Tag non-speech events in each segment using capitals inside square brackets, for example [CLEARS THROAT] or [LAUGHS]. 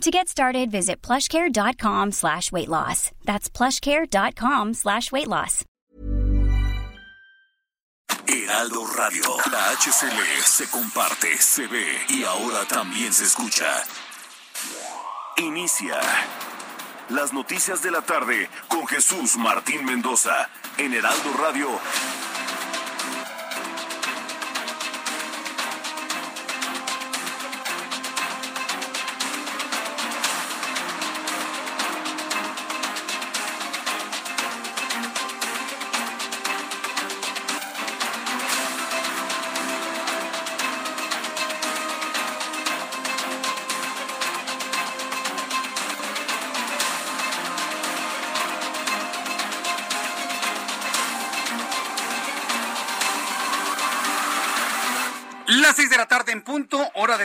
To get started, visit plushcare.com slash weight loss. That's plushcare.com slash weight loss. Heraldo Radio. La HCL se comparte, se ve y ahora también se escucha. Inicia las noticias de la tarde con Jesús Martín Mendoza en Heraldo Radio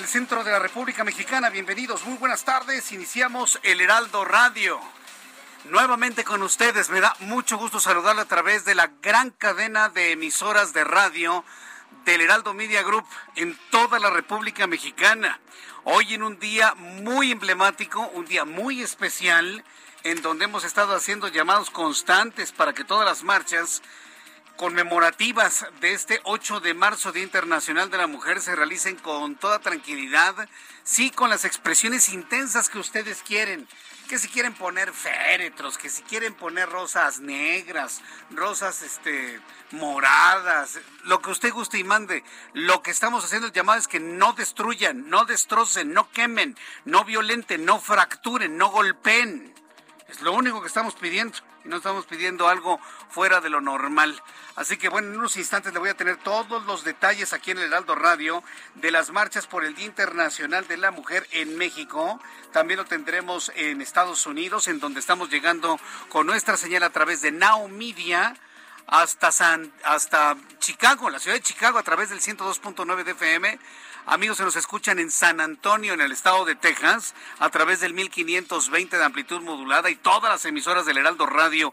centro de la República Mexicana. Bienvenidos, muy buenas tardes. Iniciamos el Heraldo Radio. Nuevamente con ustedes, me da mucho gusto saludarle a través de la gran cadena de emisoras de radio del Heraldo Media Group en toda la República Mexicana. Hoy en un día muy emblemático, un día muy especial, en donde hemos estado haciendo llamados constantes para que todas las marchas conmemorativas de este 8 de marzo, Día Internacional de la Mujer, se realicen con toda tranquilidad, sí, con las expresiones intensas que ustedes quieren, que si quieren poner féretros, que si quieren poner rosas negras, rosas este moradas, lo que usted guste y mande. Lo que estamos haciendo el llamado es que no destruyan, no destrocen, no quemen, no violenten, no fracturen, no golpeen. Es lo único que estamos pidiendo y no estamos pidiendo algo fuera de lo normal. Así que bueno, en unos instantes le voy a tener todos los detalles aquí en el Heraldo Radio de las marchas por el Día Internacional de la Mujer en México. También lo tendremos en Estados Unidos, en donde estamos llegando con nuestra señal a través de Now Media hasta San, hasta Chicago, la ciudad de Chicago a través del 102.9 de FM Amigos, se nos escuchan en San Antonio, en el estado de Texas, a través del 1520 de amplitud modulada y todas las emisoras del Heraldo Radio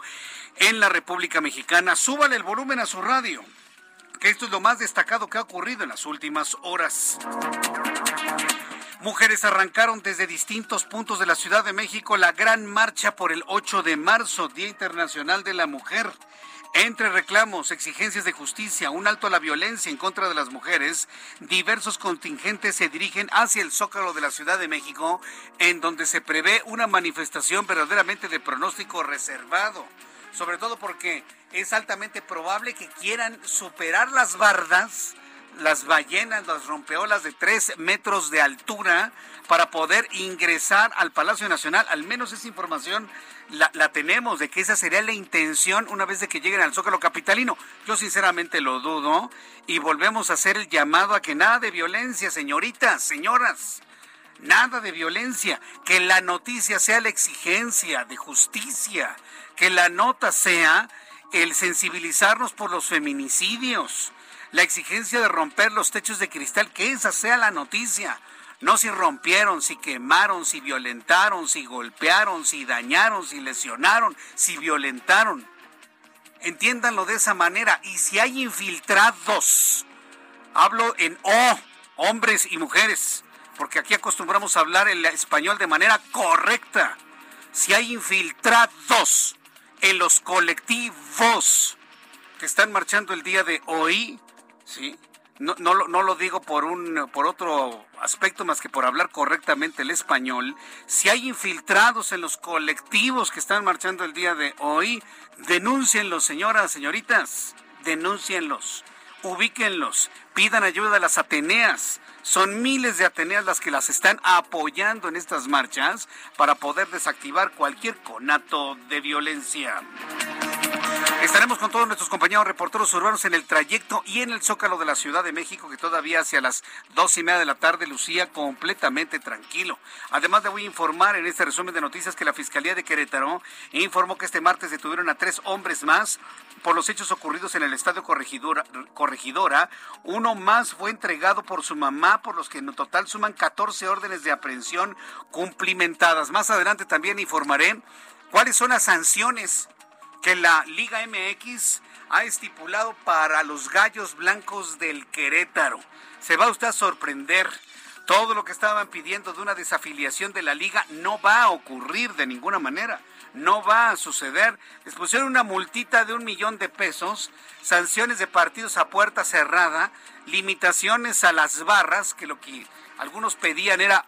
en la República Mexicana. Súbale el volumen a su radio, que esto es lo más destacado que ha ocurrido en las últimas horas. Mujeres arrancaron desde distintos puntos de la Ciudad de México la gran marcha por el 8 de marzo, Día Internacional de la Mujer. Entre reclamos, exigencias de justicia, un alto a la violencia en contra de las mujeres, diversos contingentes se dirigen hacia el Zócalo de la Ciudad de México, en donde se prevé una manifestación verdaderamente de pronóstico reservado, sobre todo porque es altamente probable que quieran superar las bardas las ballenas, las rompeolas de tres metros de altura para poder ingresar al Palacio Nacional. Al menos esa información la, tenemos de que esa sería la intención una vez de que lleguen al Zócalo Capitalino. Yo sinceramente lo dudo y volvemos a hacer el llamado a que nada de violencia, señoritas, señoras. Nada de violencia, que la noticia sea la exigencia de justicia, que la nota sea el sensibilizarnos por los feminicidios, la exigencia de romper los techos de cristal, que esa sea la noticia. No si rompieron, si quemaron, si violentaron, si golpearon, si dañaron, si lesionaron, si violentaron. Entiéndanlo de esa manera. Y si hay infiltrados, hablo en O, hombres y mujeres, porque aquí acostumbramos a hablar el español de manera correcta. Si hay infiltrados en los colectivos que están marchando el día de hoy, ¿sí? No, no, lo digo por, un, por otro aspecto más que por hablar correctamente el español. Si hay infiltrados en los colectivos que están marchando el día de hoy, denúncienlos, señoras, señoritas, denúncienlos, ubíquenlos, pidan ayuda a las Ateneas. Son miles de Ateneas las que las están apoyando en estas marchas para poder desactivar cualquier conato de violencia. Estaremos con todos nuestros compañeros reporteros urbanos en el trayecto y en el Zócalo de la Ciudad de México, que todavía hacia las dos y media de la tarde lucía completamente tranquilo. Además, le voy a informar en este resumen de noticias que la Fiscalía de Querétaro informó que este martes detuvieron a tres hombres más por los hechos ocurridos en el Estadio Corregidora. Corregidora. Uno más fue entregado por su mamá, por los que en total suman 14 órdenes de aprehensión cumplimentadas. Más adelante también informaré cuáles son las sanciones que la Liga MX ha estipulado para los gallos blancos del Querétaro. Se va usted a sorprender. Todo lo que estaban pidiendo de una desafiliación de la liga no va a ocurrir de ninguna manera. No va a suceder. Les pusieron una multita de un millón de pesos, sanciones de partidos a puerta cerrada, limitaciones a las barras, que lo que algunos pedían era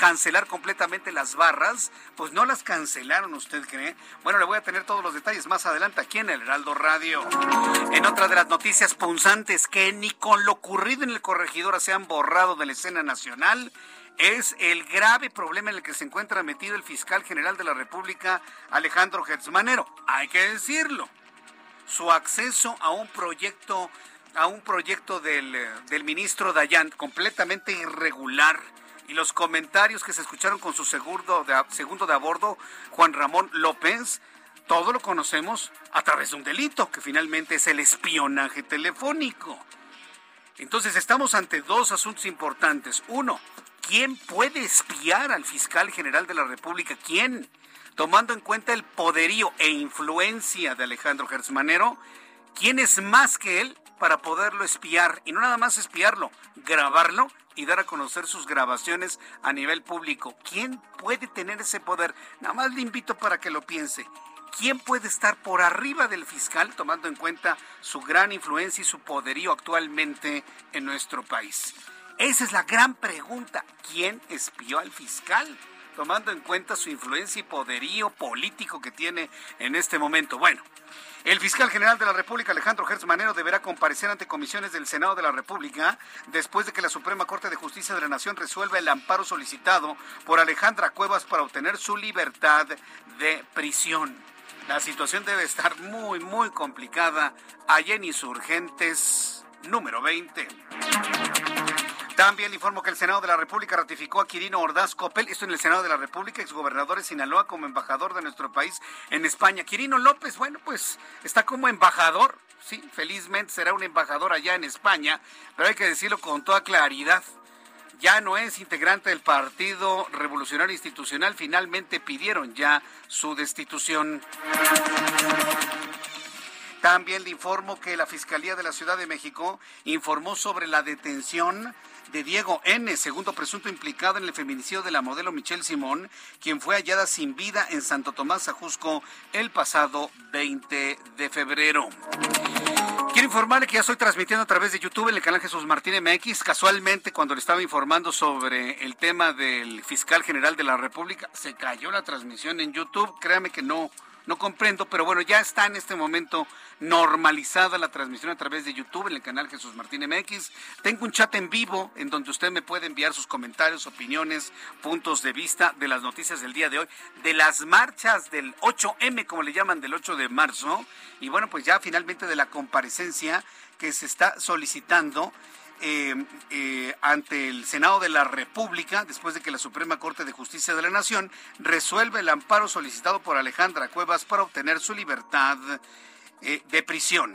cancelar completamente las barras, pues no las cancelaron, ¿usted cree? Bueno, le voy a tener todos los detalles más adelante aquí en el Heraldo Radio. En otra de las noticias punzantes que ni con lo ocurrido en el corregidor se han borrado de la escena nacional, es el grave problema en el que se encuentra metido el fiscal general de la República, Alejandro Gertzmanero. Hay que decirlo. Su acceso a un proyecto, a un proyecto del, del ministro Dayan, completamente irregular y los comentarios que se escucharon con su segundo de, segundo de a bordo, Juan Ramón López, todo lo conocemos a través de un delito, que finalmente es el espionaje telefónico. Entonces estamos ante dos asuntos importantes. Uno, ¿quién puede espiar al fiscal general de la República? ¿Quién? Tomando en cuenta el poderío e influencia de Alejandro Gersmanero, ¿quién es más que él para poderlo espiar? Y no nada más espiarlo, grabarlo y dar a conocer sus grabaciones a nivel público. ¿Quién puede tener ese poder? Nada más le invito para que lo piense. ¿Quién puede estar por arriba del fiscal tomando en cuenta su gran influencia y su poderío actualmente en nuestro país? Esa es la gran pregunta. ¿Quién espió al fiscal? Tomando en cuenta su influencia y poderío político que tiene en este momento. Bueno, el fiscal general de la República, Alejandro Gertz Manero, deberá comparecer ante comisiones del Senado de la República después de que la Suprema Corte de Justicia de la Nación resuelva el amparo solicitado por Alejandra Cuevas para obtener su libertad de prisión. La situación debe estar muy, muy complicada allá en Insurgentes número 20. También le informo que el Senado de la República ratificó a Quirino Ordaz Copel, esto en el Senado de la República, exgobernador de Sinaloa, como embajador de nuestro país en España. Quirino López, bueno, pues está como embajador, sí, felizmente será un embajador allá en España, pero hay que decirlo con toda claridad. Ya no es integrante del Partido Revolucionario Institucional, finalmente pidieron ya su destitución. También le informo que la Fiscalía de la Ciudad de México informó sobre la detención de Diego N., segundo presunto implicado en el feminicidio de la modelo Michelle Simón, quien fue hallada sin vida en Santo Tomás Ajusco el pasado 20 de febrero. Quiero informarle que ya estoy transmitiendo a través de YouTube en el canal Jesús Martín MX. Casualmente, cuando le estaba informando sobre el tema del fiscal general de la República, se cayó la transmisión en YouTube. Créame que no, no comprendo, pero bueno, ya está en este momento normalizada la transmisión a través de YouTube en el canal Jesús Martín MX. Tengo un chat en vivo en donde usted me puede enviar sus comentarios, opiniones, puntos de vista de las noticias del día de hoy, de las marchas del 8M, como le llaman, del 8 de marzo, y bueno, pues ya finalmente de la comparecencia que se está solicitando eh, eh, ante el Senado de la República, después de que la Suprema Corte de Justicia de la Nación resuelve el amparo solicitado por Alejandra Cuevas para obtener su libertad eh, de prisión.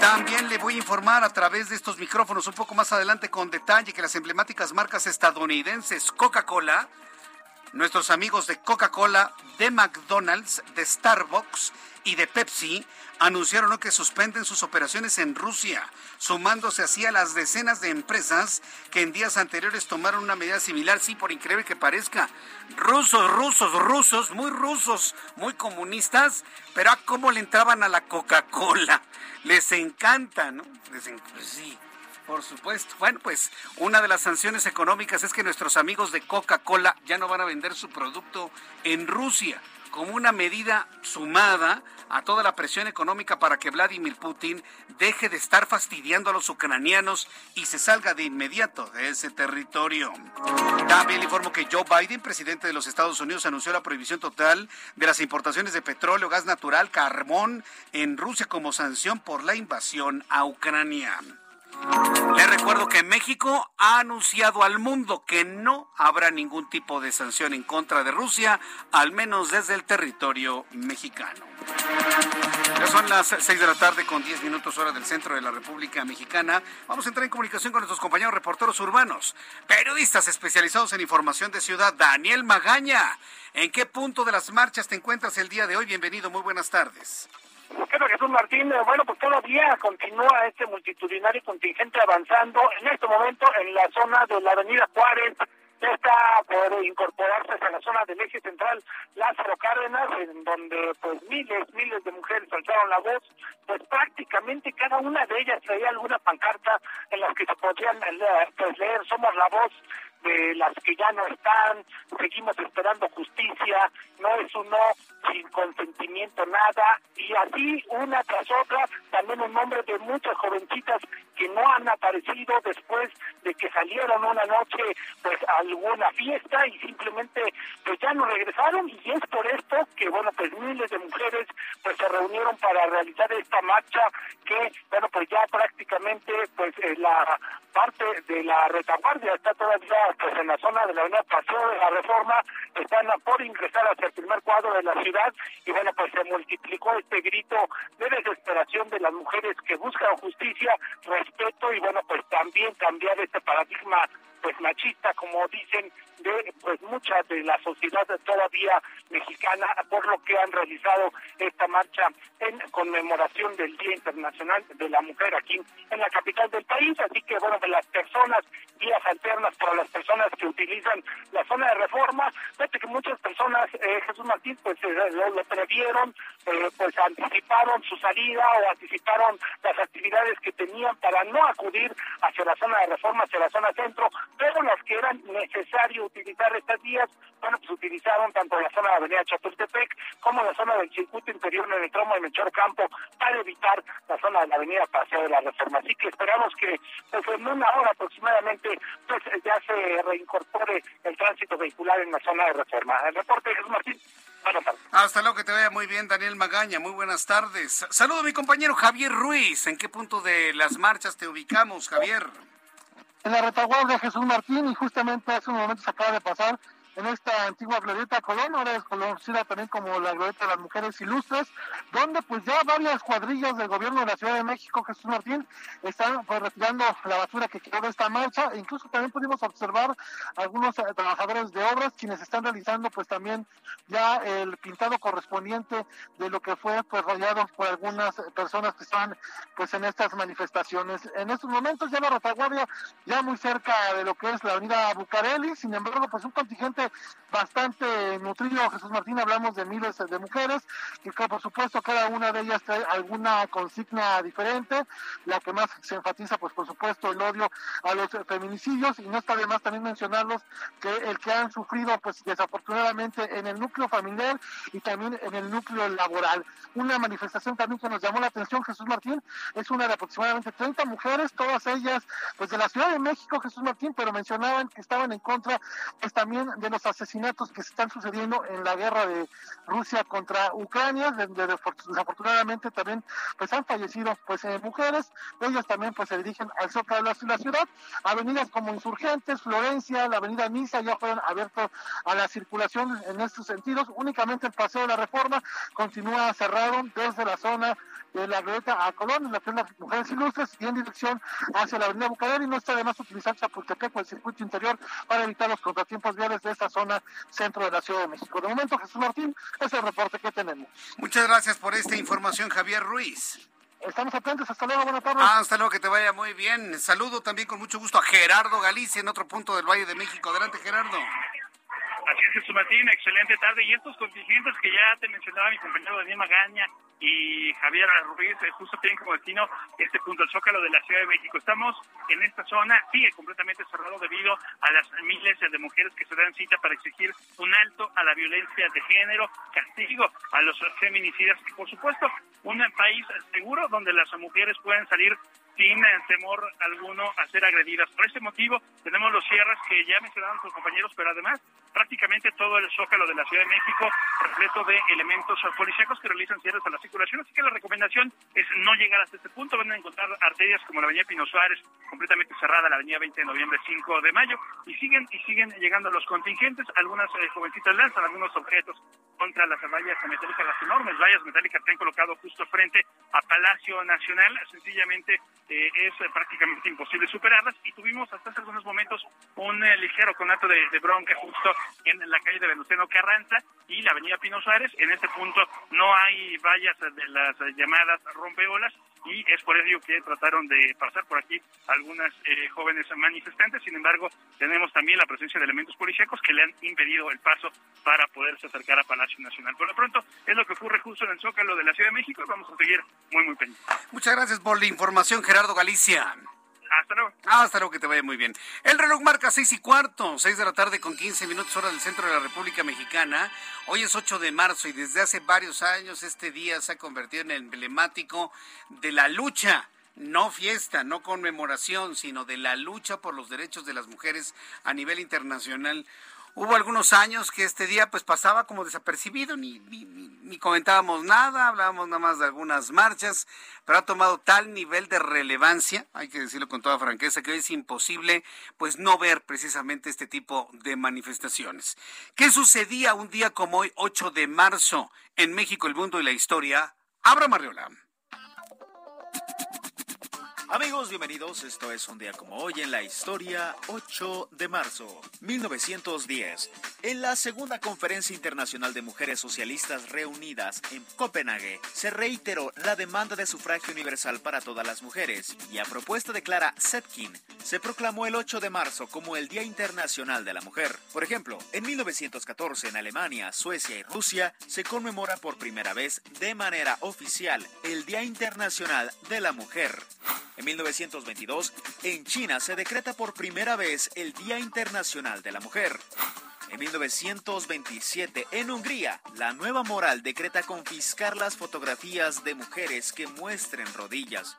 También le voy a informar a través de estos micrófonos un poco más adelante con detalle que las emblemáticas marcas estadounidenses Coca-Cola, nuestros amigos de Coca-Cola, de McDonald's, de Starbucks y de Pepsi anunciaron que suspenden sus operaciones en Rusia, sumándose así a las decenas de empresas que en días anteriores tomaron una medida similar, sí, por increíble que parezca. Rusos, rusos, rusos, muy rusos, muy comunistas, pero a cómo le entraban a la Coca-Cola. Les encanta, ¿no? Les pues sí. Por supuesto. Bueno, pues una de las sanciones económicas es que nuestros amigos de Coca-Cola ya no van a vender su producto en Rusia como una medida sumada a toda la presión económica para que Vladimir Putin deje de estar fastidiando a los ucranianos y se salga de inmediato de ese territorio. También le informo que Joe Biden, presidente de los Estados Unidos, anunció la prohibición total de las importaciones de petróleo, gas natural, carbón en Rusia como sanción por la invasión a Ucrania. Le recuerdo que México ha anunciado al mundo que no habrá ningún tipo de sanción en contra de Rusia, al menos desde el territorio mexicano. Ya son las 6 de la tarde con 10 minutos hora del centro de la República Mexicana. Vamos a entrar en comunicación con nuestros compañeros reporteros urbanos, periodistas especializados en información de ciudad. Daniel Magaña, ¿en qué punto de las marchas te encuentras el día de hoy? Bienvenido, muy buenas tardes. ¿Qué Jesús Martín? Bueno, pues todavía continúa este multitudinario contingente avanzando en este momento en la zona de la Avenida Juárez. Está por incorporarse a la zona del eje central Lázaro Cárdenas, en donde pues miles, miles de mujeres alzaron la voz, pues prácticamente cada una de ellas traía alguna pancarta en las que se podían pues, leer, somos la voz de las que ya no están, seguimos esperando justicia, no es un no sin consentimiento nada, y así una tras otra, también un nombre de muchas jovencitas que no han aparecido después de que salieron una noche pues alguna fiesta y simplemente pues ya no regresaron y es por esto que bueno pues miles de mujeres pues se reunieron para realizar esta marcha que bueno pues ya prácticamente pues eh, la parte de la retaguardia está todavía pues en la zona de la avenida Paseo de la Reforma, están por ingresar hacia el primer cuadro de la ciudad y bueno, pues se multiplicó este grito de desesperación de las mujeres que buscan justicia, respeto y bueno, pues también cambiar este paradigma pues machista, como dicen, de pues mucha de la sociedad todavía mexicana por lo que han realizado esta marcha en conmemoración del Día Internacional de la Mujer aquí en la capital del país. Así que bueno, de las personas, vías alternas para las personas que utilizan la zona de reforma, fíjate que muchas personas, eh, Jesús Martín, pues eh, lo, previeron, eh, pues anticiparon su salida o anticiparon las actividades que tenían para no acudir hacia la zona de reforma, hacia la zona centro, pero las que eran necesarias utilizar estas vías, bueno, pues utilizaron tanto la zona de la avenida Chapultepec como la zona del circuito interior en el tramo de Mechor Campo para evitar la zona de la avenida Paseo de la Reforma. Así que esperamos que pues en una hora aproximadamente pues ya se reincorpore el tránsito vehicular en la zona de Reforma. El reporte Jesús Martín. Hasta luego, que te vaya muy bien, Daniel Magaña. Muy buenas tardes. Saludo a mi compañero Javier Ruiz. ¿En qué punto de las marchas te ubicamos, Javier? En la retaguardia Jesús Martín y justamente hace un momento se acaba de pasar en esta antigua glorieta Colón, ahora es conocida también como la glorieta de las mujeres ilustres, donde pues ya varias cuadrillas del gobierno de la Ciudad de México, Jesús Martín, están pues retirando la basura que quedó de esta marcha, e incluso también pudimos observar algunos eh, trabajadores de obras quienes están realizando pues también ya el pintado correspondiente de lo que fue pues rayado por algunas personas que están pues en estas manifestaciones. En estos momentos ya la retaguardia ya muy cerca de lo que es la avenida Bucareli, sin embargo pues un contingente bastante nutrido, Jesús Martín, hablamos de miles de mujeres, y que por supuesto cada una de ellas trae alguna consigna diferente, la que más se enfatiza, pues por supuesto, el odio a los feminicidios, y no está de más también mencionarlos que el que han sufrido, pues desafortunadamente en el núcleo familiar y también en el núcleo laboral. Una manifestación también que nos llamó la atención, Jesús Martín, es una de aproximadamente 30 mujeres, todas ellas, pues de la Ciudad de México, Jesús Martín, pero mencionaban que estaban en contra, pues también de los asesinatos que están sucediendo en la guerra de Rusia contra Ucrania, donde desafortunadamente también pues han fallecido pues eh, mujeres, ellos también pues se dirigen al zócalo de la ciudad, avenidas como Insurgentes, Florencia, la avenida Niza ya fueron abiertos a la circulación en estos sentidos, únicamente el paseo de la Reforma continúa cerrado desde la zona de la glorieta a Colón, en la las mujeres ilustres, y en dirección hacia la avenida Bucarer, y no está de más utilizar Chapultepec o el circuito interior para evitar los contratiempos viales de esta zona centro de la Ciudad de México. De momento, Jesús Martín, es el reporte que tenemos. Muchas gracias por esta información, Javier Ruiz. Estamos atentos, hasta luego, buenas tardes. Ah, hasta luego, que te vaya muy bien. Saludo también con mucho gusto a Gerardo Galicia en otro punto del Valle de México. Adelante, Gerardo. Así es, Jesús Martín, excelente tarde. Y estos contingentes que ya te mencionaba mi compañero Daniel Magaña y Javier Ruiz, eh, justo tienen como destino este punto, el Zócalo de la Ciudad de México. Estamos en esta zona, sigue completamente cerrado debido a las miles de mujeres que se dan cita para exigir un alto a la violencia de género, castigo a los feminicidas y, por supuesto, un país seguro donde las mujeres pueden salir sin temor alguno a ser agredidas. Por ese motivo tenemos los cierres que ya mencionaron sus compañeros, pero además prácticamente todo el zócalo de la Ciudad de México repleto de elementos policíacos que realizan cierres a la circulación. Así que la recomendación es no llegar hasta este punto. Van a encontrar arterias como la avenida Pino Suárez completamente cerrada, la avenida 20 de noviembre, 5 de mayo, y siguen y siguen llegando los contingentes. Algunas eh, jovencitas lanzan algunos objetos contra las vallas metálicas, las enormes vallas metálicas que han colocado justo frente a Palacio Nacional. Sencillamente eh, es prácticamente imposible superarlas y tuvimos hasta hace algunos momentos un eh, ligero conato de, bronca justo en la calle de Venustiano Carranza y la avenida Pino Suárez. En este punto no hay vallas de las llamadas rompeolas y es por ello que trataron de pasar por aquí algunas eh, jóvenes manifestantes. Sin embargo, tenemos también la presencia de elementos policíacos que le han impedido el paso para poderse acercar a Palacio Nacional. Por lo pronto, es lo que ocurre justo en el Zócalo de la Ciudad de México y vamos a seguir muy, muy pendientes. Muchas gracias por la información, Gerardo Galicia. Hasta luego. hasta luego, que te vaya muy bien. El reloj marca seis y cuarto, seis de la tarde con 15 minutos hora del centro de la República Mexicana. Hoy es 8 de marzo y desde hace varios años este día se ha convertido en emblemático de la lucha no fiesta, no conmemoración, sino de la lucha por los derechos de las mujeres a nivel internacional. Hubo algunos años que este día pues pasaba como desapercibido, ni, ni, comentábamos nada, hablábamos nada más de algunas marchas, pero ha tomado tal nivel de relevancia, hay que decirlo con toda franqueza, que hoy es imposible pues no ver precisamente este tipo de manifestaciones. ¿Qué sucedía un día como hoy, 8 de marzo, en México, el mundo y la historia? Abra Marriola. Amigos, bienvenidos. Esto es un día como hoy en la historia, 8 de marzo 1910. En la segunda conferencia internacional de mujeres socialistas reunidas en Copenhague, se reiteró la demanda de sufragio universal para todas las mujeres y a propuesta de Clara Zetkin, se proclamó el 8 de marzo como el Día Internacional de la Mujer. Por ejemplo, en 1914 en Alemania, Suecia y Rusia se conmemora por primera vez de manera oficial el Día Internacional de la Mujer. 1922, en China se decreta por primera vez el Día Internacional de la Mujer. En 1927, en Hungría, la nueva moral decreta confiscar las fotografías de mujeres que muestren rodillas.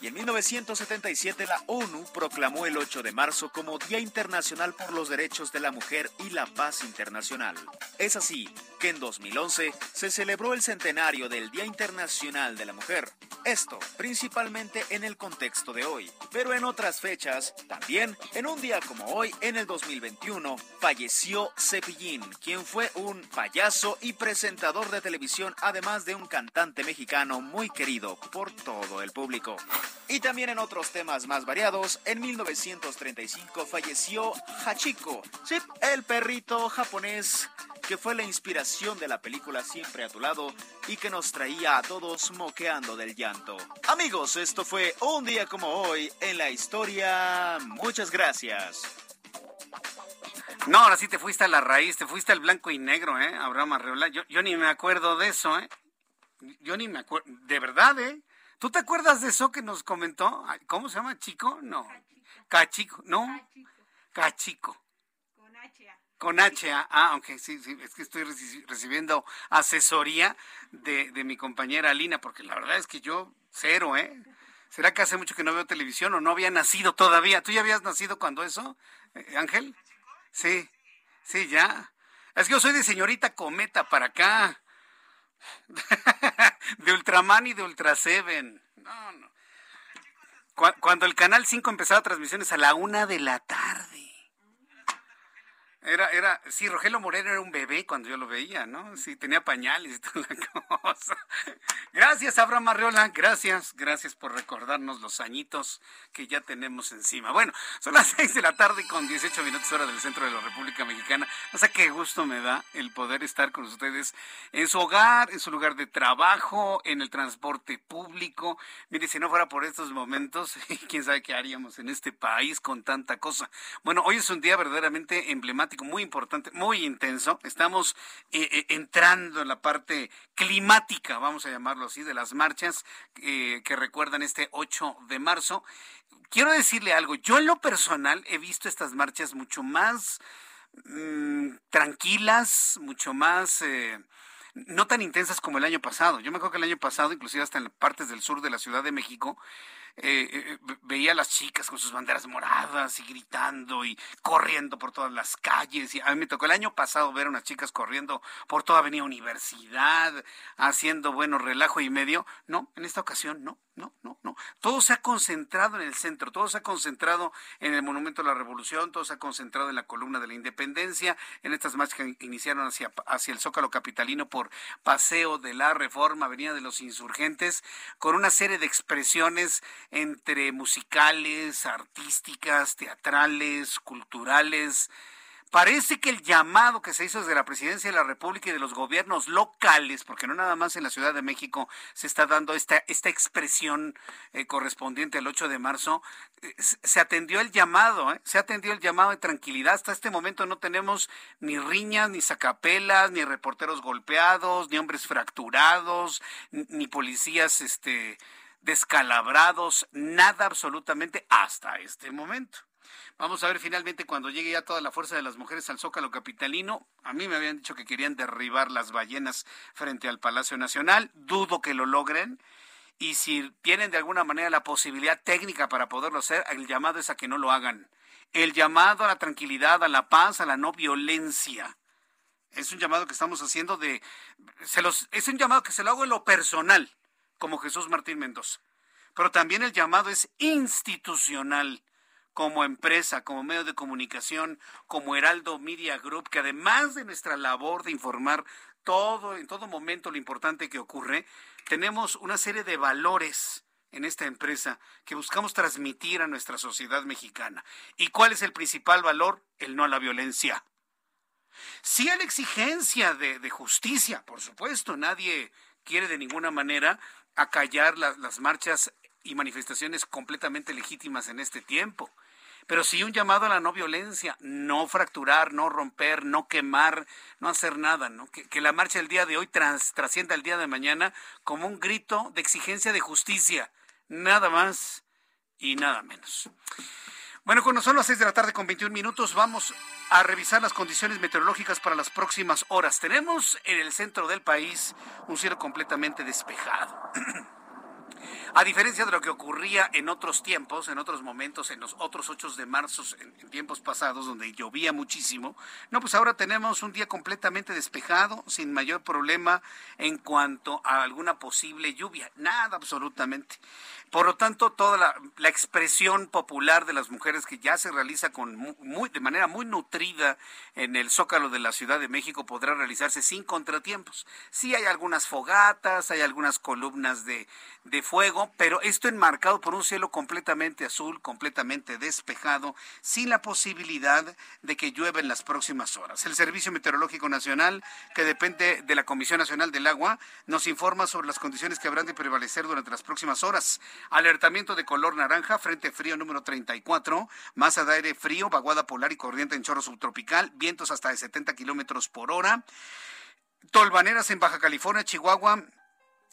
Y en 1977, la ONU proclamó el 8 de marzo como Día Internacional por los Derechos de la Mujer y la Paz Internacional. Es así que en 2011 se celebró el centenario del Día Internacional de la Mujer. Esto principalmente en el contexto de hoy, pero en otras fechas, también en un día como hoy, en el 2021, falleció Cepillín, quien fue un payaso y presentador de televisión, además de un cantante mexicano muy querido por todo el público. Y también en otros temas más variados, en 1935 falleció Hachiko, el perrito japonés que fue la inspiración de la película Siempre a tu lado y que nos traía a todos moqueando del llanto. Amigos, esto fue un día como hoy en la historia. Muchas gracias. No, ahora sí te fuiste a la raíz, te fuiste al blanco y negro, ¿eh? Abraham Arreola. Yo, yo ni me acuerdo de eso, ¿eh? Yo ni me acuerdo. De verdad, ¿eh? ¿Tú te acuerdas de eso que nos comentó? ¿Cómo se llama? ¿Chico? No. Cachico. ¿No? Cachico. Con H. Con H. Ah, aunque sí, sí, es que estoy recibiendo asesoría de, de mi compañera Alina, porque la verdad es que yo, cero, ¿eh? ¿Será que hace mucho que no veo televisión o no había nacido todavía? ¿Tú ya habías nacido cuando eso, eh, Ángel? Sí, sí, ya. Es que yo soy de señorita Cometa para acá. [LAUGHS] de Ultraman y de Ultra Seven. No, no. Cuando el Canal 5 empezaba transmisiones a la una de la tarde. Era, era, sí, Rogelio Moreno era un bebé cuando yo lo veía, ¿no? Sí, tenía pañales y [LAUGHS] toda la cosa. Gracias, Abraham Arreola, gracias, gracias por recordarnos los añitos que ya tenemos encima. Bueno, son las [LAUGHS] seis de la tarde con 18 minutos hora del centro de la República Mexicana. O sea, qué gusto me da el poder estar con ustedes en su hogar, en su lugar de trabajo, en el transporte público. Mire, si no fuera por estos momentos, [LAUGHS] quién sabe qué haríamos en este país con tanta cosa. Bueno, hoy es un día verdaderamente emblemático muy importante, muy intenso. Estamos eh, eh, entrando en la parte climática, vamos a llamarlo así, de las marchas que recuerdan este 8 de marzo. Quiero decirle algo, yo en lo personal he visto estas marchas mucho más mm, tranquilas, mucho más no tan intensas como el año pasado. Yo me acuerdo que el año pasado, inclusive hasta en partes del sur de la Ciudad de México, eh, eh, veía a las chicas con sus banderas moradas y gritando y corriendo por todas las calles. Y a mí me tocó el año pasado ver a unas chicas corriendo por toda Avenida Universidad, haciendo, bueno, relajo y medio. No, en esta ocasión no no, no, no. Todo se ha concentrado en el centro, todo se ha concentrado en el Monumento a la Revolución, todo se ha concentrado en la columna de la Independencia, en estas marchas que iniciaron hacia, hacia el Zócalo Capitalino por Paseo de la Reforma, Avenida de los Insurgentes, con una serie de expresiones entre musicales, artísticas, teatrales, culturales, Parece que el llamado que se hizo desde la presidencia de la República y de los gobiernos locales, porque no nada más en la Ciudad de México se está dando esta, esta expresión eh, correspondiente al 8 de marzo, eh, se atendió el llamado, eh, se atendió el llamado de tranquilidad. Hasta este momento no tenemos ni riñas, ni sacapelas, ni reporteros golpeados, ni hombres fracturados, ni policías este, descalabrados, nada absolutamente hasta este momento. Vamos a ver finalmente cuando llegue ya toda la fuerza de las mujeres al Zócalo Capitalino. A mí me habían dicho que querían derribar las ballenas frente al Palacio Nacional. Dudo que lo logren. Y si tienen de alguna manera la posibilidad técnica para poderlo hacer, el llamado es a que no lo hagan. El llamado a la tranquilidad, a la paz, a la no violencia. Es un llamado que estamos haciendo de... Se los, es un llamado que se lo hago en lo personal, como Jesús Martín Mendoza. Pero también el llamado es institucional como empresa, como medio de comunicación, como Heraldo Media Group, que además de nuestra labor de informar todo, en todo momento lo importante que ocurre, tenemos una serie de valores en esta empresa que buscamos transmitir a nuestra sociedad mexicana. ¿Y cuál es el principal valor? El no a la violencia. Sí a la exigencia de, justicia, por supuesto, nadie quiere de ninguna manera acallar las marchas y manifestaciones completamente legítimas en este tiempo pero sí un llamado a la no violencia, no fracturar, no romper, no quemar, no hacer nada, ¿no? Que, la marcha del día de hoy trascienda el día de mañana como un grito de exigencia de justicia, nada más y nada menos. Bueno, cuando son las seis de la tarde con 21 minutos, vamos a revisar las condiciones meteorológicas para las próximas horas. Tenemos en el centro del país un cielo completamente despejado. [CLEARS THROAT] A diferencia de lo que ocurría en otros tiempos, en otros momentos, en los otros 8 de marzo, en, tiempos pasados, donde llovía muchísimo, no, pues ahora tenemos un día completamente despejado, sin mayor problema en cuanto a alguna posible lluvia. Nada absolutamente. Por lo tanto, toda la, expresión popular de las mujeres que ya se realiza con muy, de manera muy nutrida en el Zócalo de la Ciudad de México podrá realizarse sin contratiempos. Sí hay algunas fogatas, hay algunas columnas de, de fuego, pero esto enmarcado por un cielo completamente azul, completamente despejado, sin la posibilidad de que llueva en las próximas horas. El Servicio Meteorológico Nacional, que depende de la Comisión Nacional del Agua, nos informa sobre las condiciones que habrán de prevalecer durante las próximas horas. Alertamiento de color naranja, frente frío número 34, masa de aire frío, vaguada polar y corriente en chorro subtropical, vientos hasta de 70 kilómetros por hora. Tolvaneras en Baja California, Chihuahua,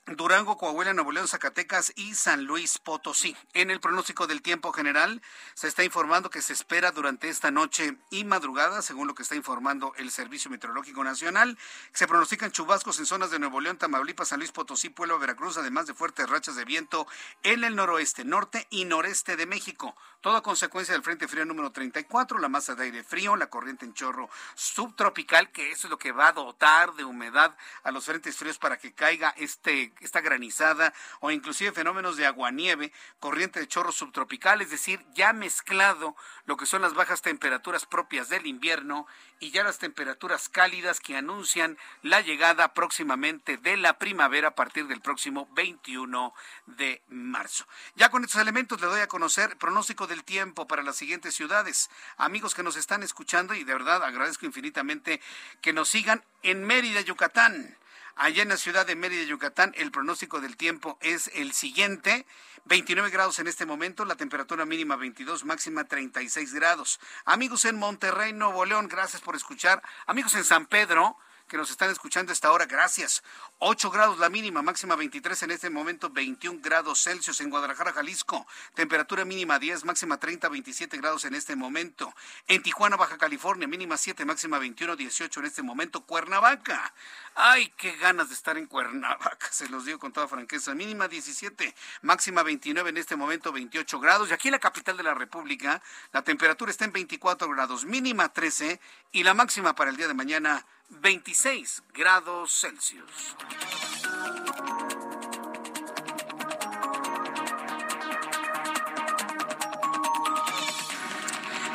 Durango, Coahuila, Nuevo León, Zacatecas y San Luis Potosí. En el pronóstico del tiempo general se está informando que se espera durante esta noche y madrugada, según lo que está informando el Servicio Meteorológico Nacional, se pronostican chubascos en zonas de Nuevo León, Tamaulipas, San Luis Potosí, Pueblo, Veracruz, además de fuertes rachas de viento en el noroeste, norte y noreste de México. Todo a consecuencia del Frente Frío número 34, la masa de aire frío, la corriente en chorro subtropical, que eso es lo que va a dotar de humedad a los frentes fríos para que caiga este esta granizada o inclusive fenómenos de aguanieve, corriente de chorro subtropical, es decir, ya mezclado lo que son las bajas temperaturas propias del invierno y ya las temperaturas cálidas que anuncian la llegada próximamente de la primavera a partir del próximo 21 de marzo. Ya con estos elementos le doy a conocer pronóstico del tiempo para las siguientes ciudades. Amigos que nos están escuchando y de verdad agradezco infinitamente que nos sigan en Mérida, Yucatán Allá en la ciudad de Mérida, Yucatán, el pronóstico del tiempo es el siguiente. 29 grados en este momento, la temperatura mínima 22, máxima 36 grados. Amigos en Monterrey, Nuevo León, gracias por escuchar. Amigos en San Pedro, que nos están escuchando esta hora, gracias. 8 grados la mínima, máxima 23 en este momento, 21 grados Celsius en Guadalajara, Jalisco. Temperatura mínima 10, máxima 30, 27 grados en este momento. En Tijuana, Baja California, mínima 7, máxima 21, 18 en este momento. Cuernavaca. Ay, qué ganas de estar en Cuernavaca, [LAUGHS] se los digo con toda franqueza. Mínima 17, máxima 29 en este momento, 28 grados. Y aquí en la capital de la República, la temperatura está en 24 grados, mínima 13 y la máxima para el día de mañana 26 grados Celsius.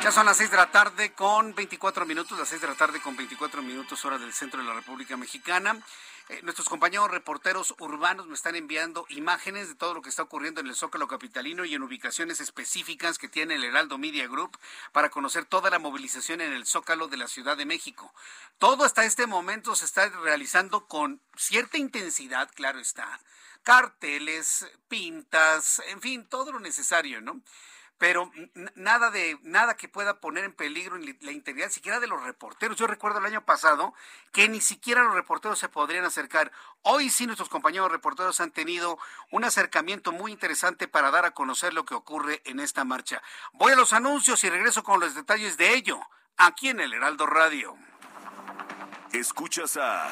Ya son las 6 de la tarde con 24 minutos, las 6 de la tarde con 24 minutos hora del centro de la República Mexicana. Eh, nuestros compañeros reporteros urbanos me están enviando imágenes de todo lo que está ocurriendo en el Zócalo Capitalino y en ubicaciones específicas que tiene el Heraldo Media Group para conocer toda la movilización en el Zócalo de la Ciudad de México. Todo hasta este momento se está realizando con cierta intensidad, claro está. Carteles, pintas, en fin, todo lo necesario, ¿no? Pero nada de nada que pueda poner en peligro la integridad siquiera de los reporteros. Yo recuerdo el año pasado que ni siquiera los reporteros se podrían acercar. Hoy sí nuestros compañeros reporteros han tenido un acercamiento muy interesante para dar a conocer lo que ocurre en esta marcha. Voy a los anuncios y regreso con los detalles de ello aquí en el Heraldo Radio. Escuchas a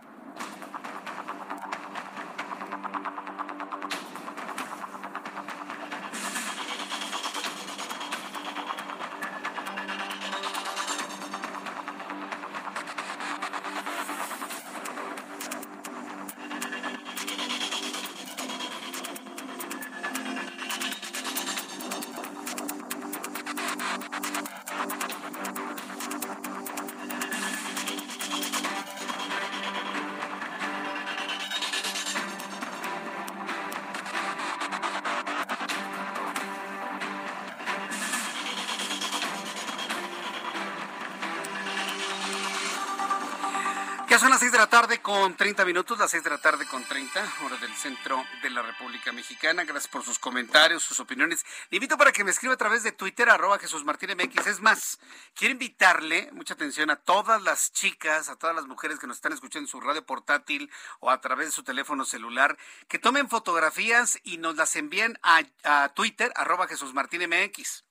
30 minutos, las 6 de la tarde con 30, hora del centro de la República Mexicana. Gracias por sus comentarios, sus opiniones. Le invito para que me escriba a través de Twitter, arroba Jesús Martín MX. Es más, quiero invitarle, mucha atención, a todas las chicas, a todas las mujeres que nos están escuchando en su radio portátil o a través de su teléfono celular, que tomen fotografías y nos las envíen a, a Twitter, arroba Jesús Martín MX.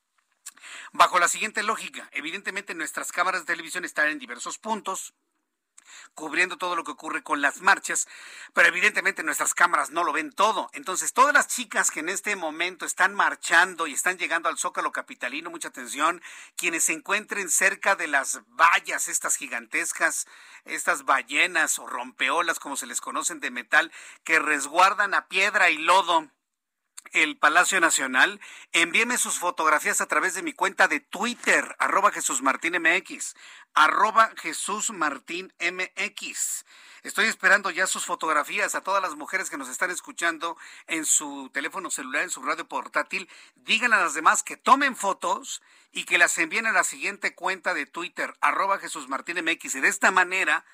Bajo la siguiente lógica, evidentemente nuestras cámaras de televisión están en diversos puntos, cubriendo todo lo que ocurre con las marchas, pero evidentemente nuestras cámaras no lo ven todo. Entonces, todas las chicas que en este momento están marchando y están llegando al Zócalo Capitalino, mucha atención, quienes se encuentren cerca de las vallas, estas gigantescas, estas ballenas o rompeolas, como se les conocen de metal, que resguardan a piedra y lodo el Palacio Nacional, envíeme sus fotografías a través de mi cuenta de Twitter, arroba Jesús Martín MX, arroba Jesús Martín MX. Estoy esperando ya sus fotografías a todas las mujeres que nos están escuchando en su teléfono celular, en su radio portátil. Digan a las demás que tomen fotos y que las envíen a la siguiente cuenta de Twitter, arroba Jesús Martín MX. Y de esta manera,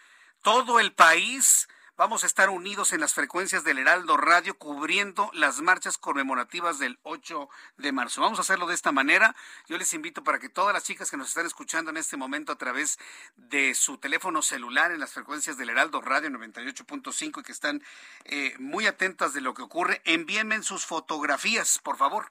todo el país Vamos a estar unidos en las frecuencias del Heraldo Radio cubriendo las marchas conmemorativas del 8 de marzo. Vamos a hacerlo de esta manera. Yo les invito para que todas las chicas que nos están escuchando en este momento a través de su teléfono celular en las frecuencias del Heraldo Radio 98.5 y que están eh, muy atentas de lo que ocurre, envíenme sus fotografías, por favor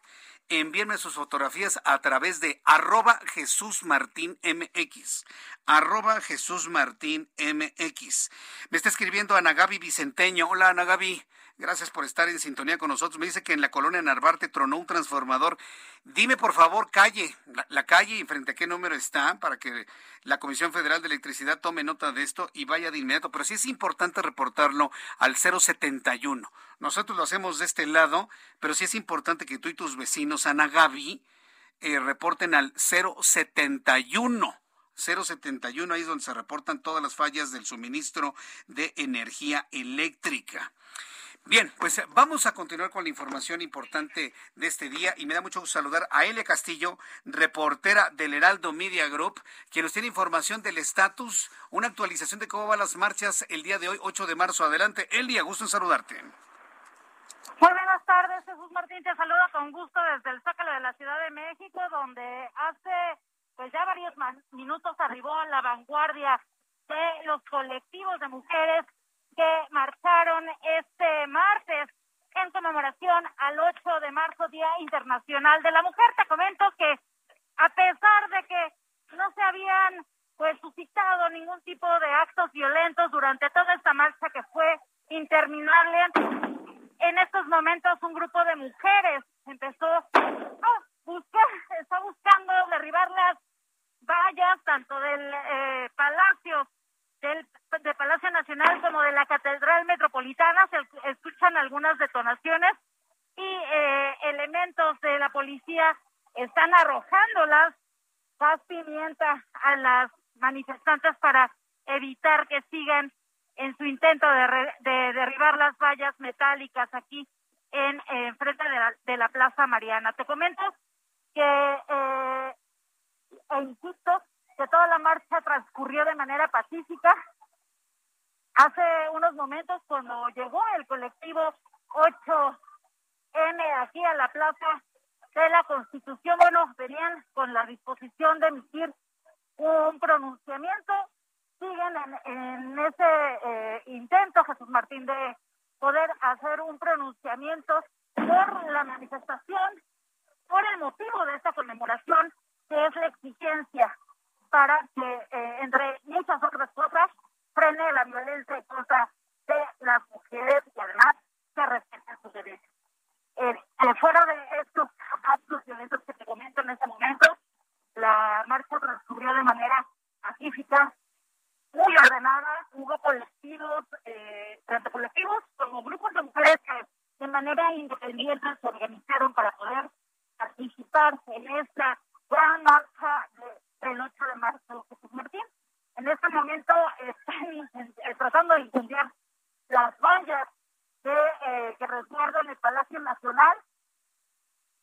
envíenme sus fotografías a través de arroba Jesús Martín MX. Arroba Jesús Martín MX. Me está escribiendo Ana Gaby Vicenteño. Hola Ana Gaby. Gracias por estar en sintonía con nosotros. Me dice que en la colonia Narvarte tronó un transformador. Dime, por favor, calle, la, calle y frente a qué número está para que la Comisión Federal de Electricidad tome nota de esto y vaya de inmediato. Pero sí es importante reportarlo al 071. Nosotros lo hacemos de este lado, pero sí es importante que tú y tus vecinos, Ana Gaby, eh, reporten al 071 071, ahí es donde se reportan todas las fallas del suministro de energía eléctrica. Bien, pues vamos a continuar con la información importante de este día y me da mucho gusto saludar a Elia Castillo, reportera del Heraldo Media Group, quien nos tiene información del estatus, una actualización de cómo van las marchas el día de hoy, 8 de marzo. Adelante, Elia, gusto en saludarte. Muy buenas tardes, Jesús Martín, te saluda con gusto desde el Zócalo de la Ciudad de México, donde hace pues ya varios minutos arribó a la vanguardia de los colectivos de mujeres que marcharon este martes en conmemoración al 8 de marzo, Día Internacional de la Mujer. Te comento que a pesar de que no se habían pues suscitado ningún tipo de actos violentos durante toda esta marcha que fue interminable, en estos momentos un grupo de mujeres empezó a buscar, está buscando derribar las vallas tanto del eh, Palacio del, Palacio Nacional como de la Catedral Metropolitana. Se escuchan algunas detonaciones y eh, elementos de la policía están arrojando las pimienta a las manifestantes para evitar que sigan en su intento de, de derribar las vallas metálicas aquí en, frente de la, de la Plaza Mariana. Te comento que eh, e insisto que toda la marcha transcurrió de manera pacífica. Hace unos momentos cuando llegó el colectivo 8N aquí a la plaza de la Constitución, bueno, venían con la disposición de emitir un pronunciamiento. Siguen en, ese eh, intento, Jesús Martín, de poder hacer un pronunciamiento por la manifestación, por el motivo de esta conmemoración que es la exigencia para que, eh, entre muchas otras cosas, frene la violencia en contra de las mujeres y además se respeten sus derechos. Eh, fuera de estos actos violentos que te comento en este momento, la marcha transcurrió de manera pacífica, muy ordenada, hubo colectivos, eh, tanto colectivos como grupos de mujeres que de manera independiente se organizaron para poder participar en esta gran marcha del 8 de marzo, Jesús Martín. En este momento están eh, tratando de incendiar las vallas de, eh, que resguardan el Palacio Nacional.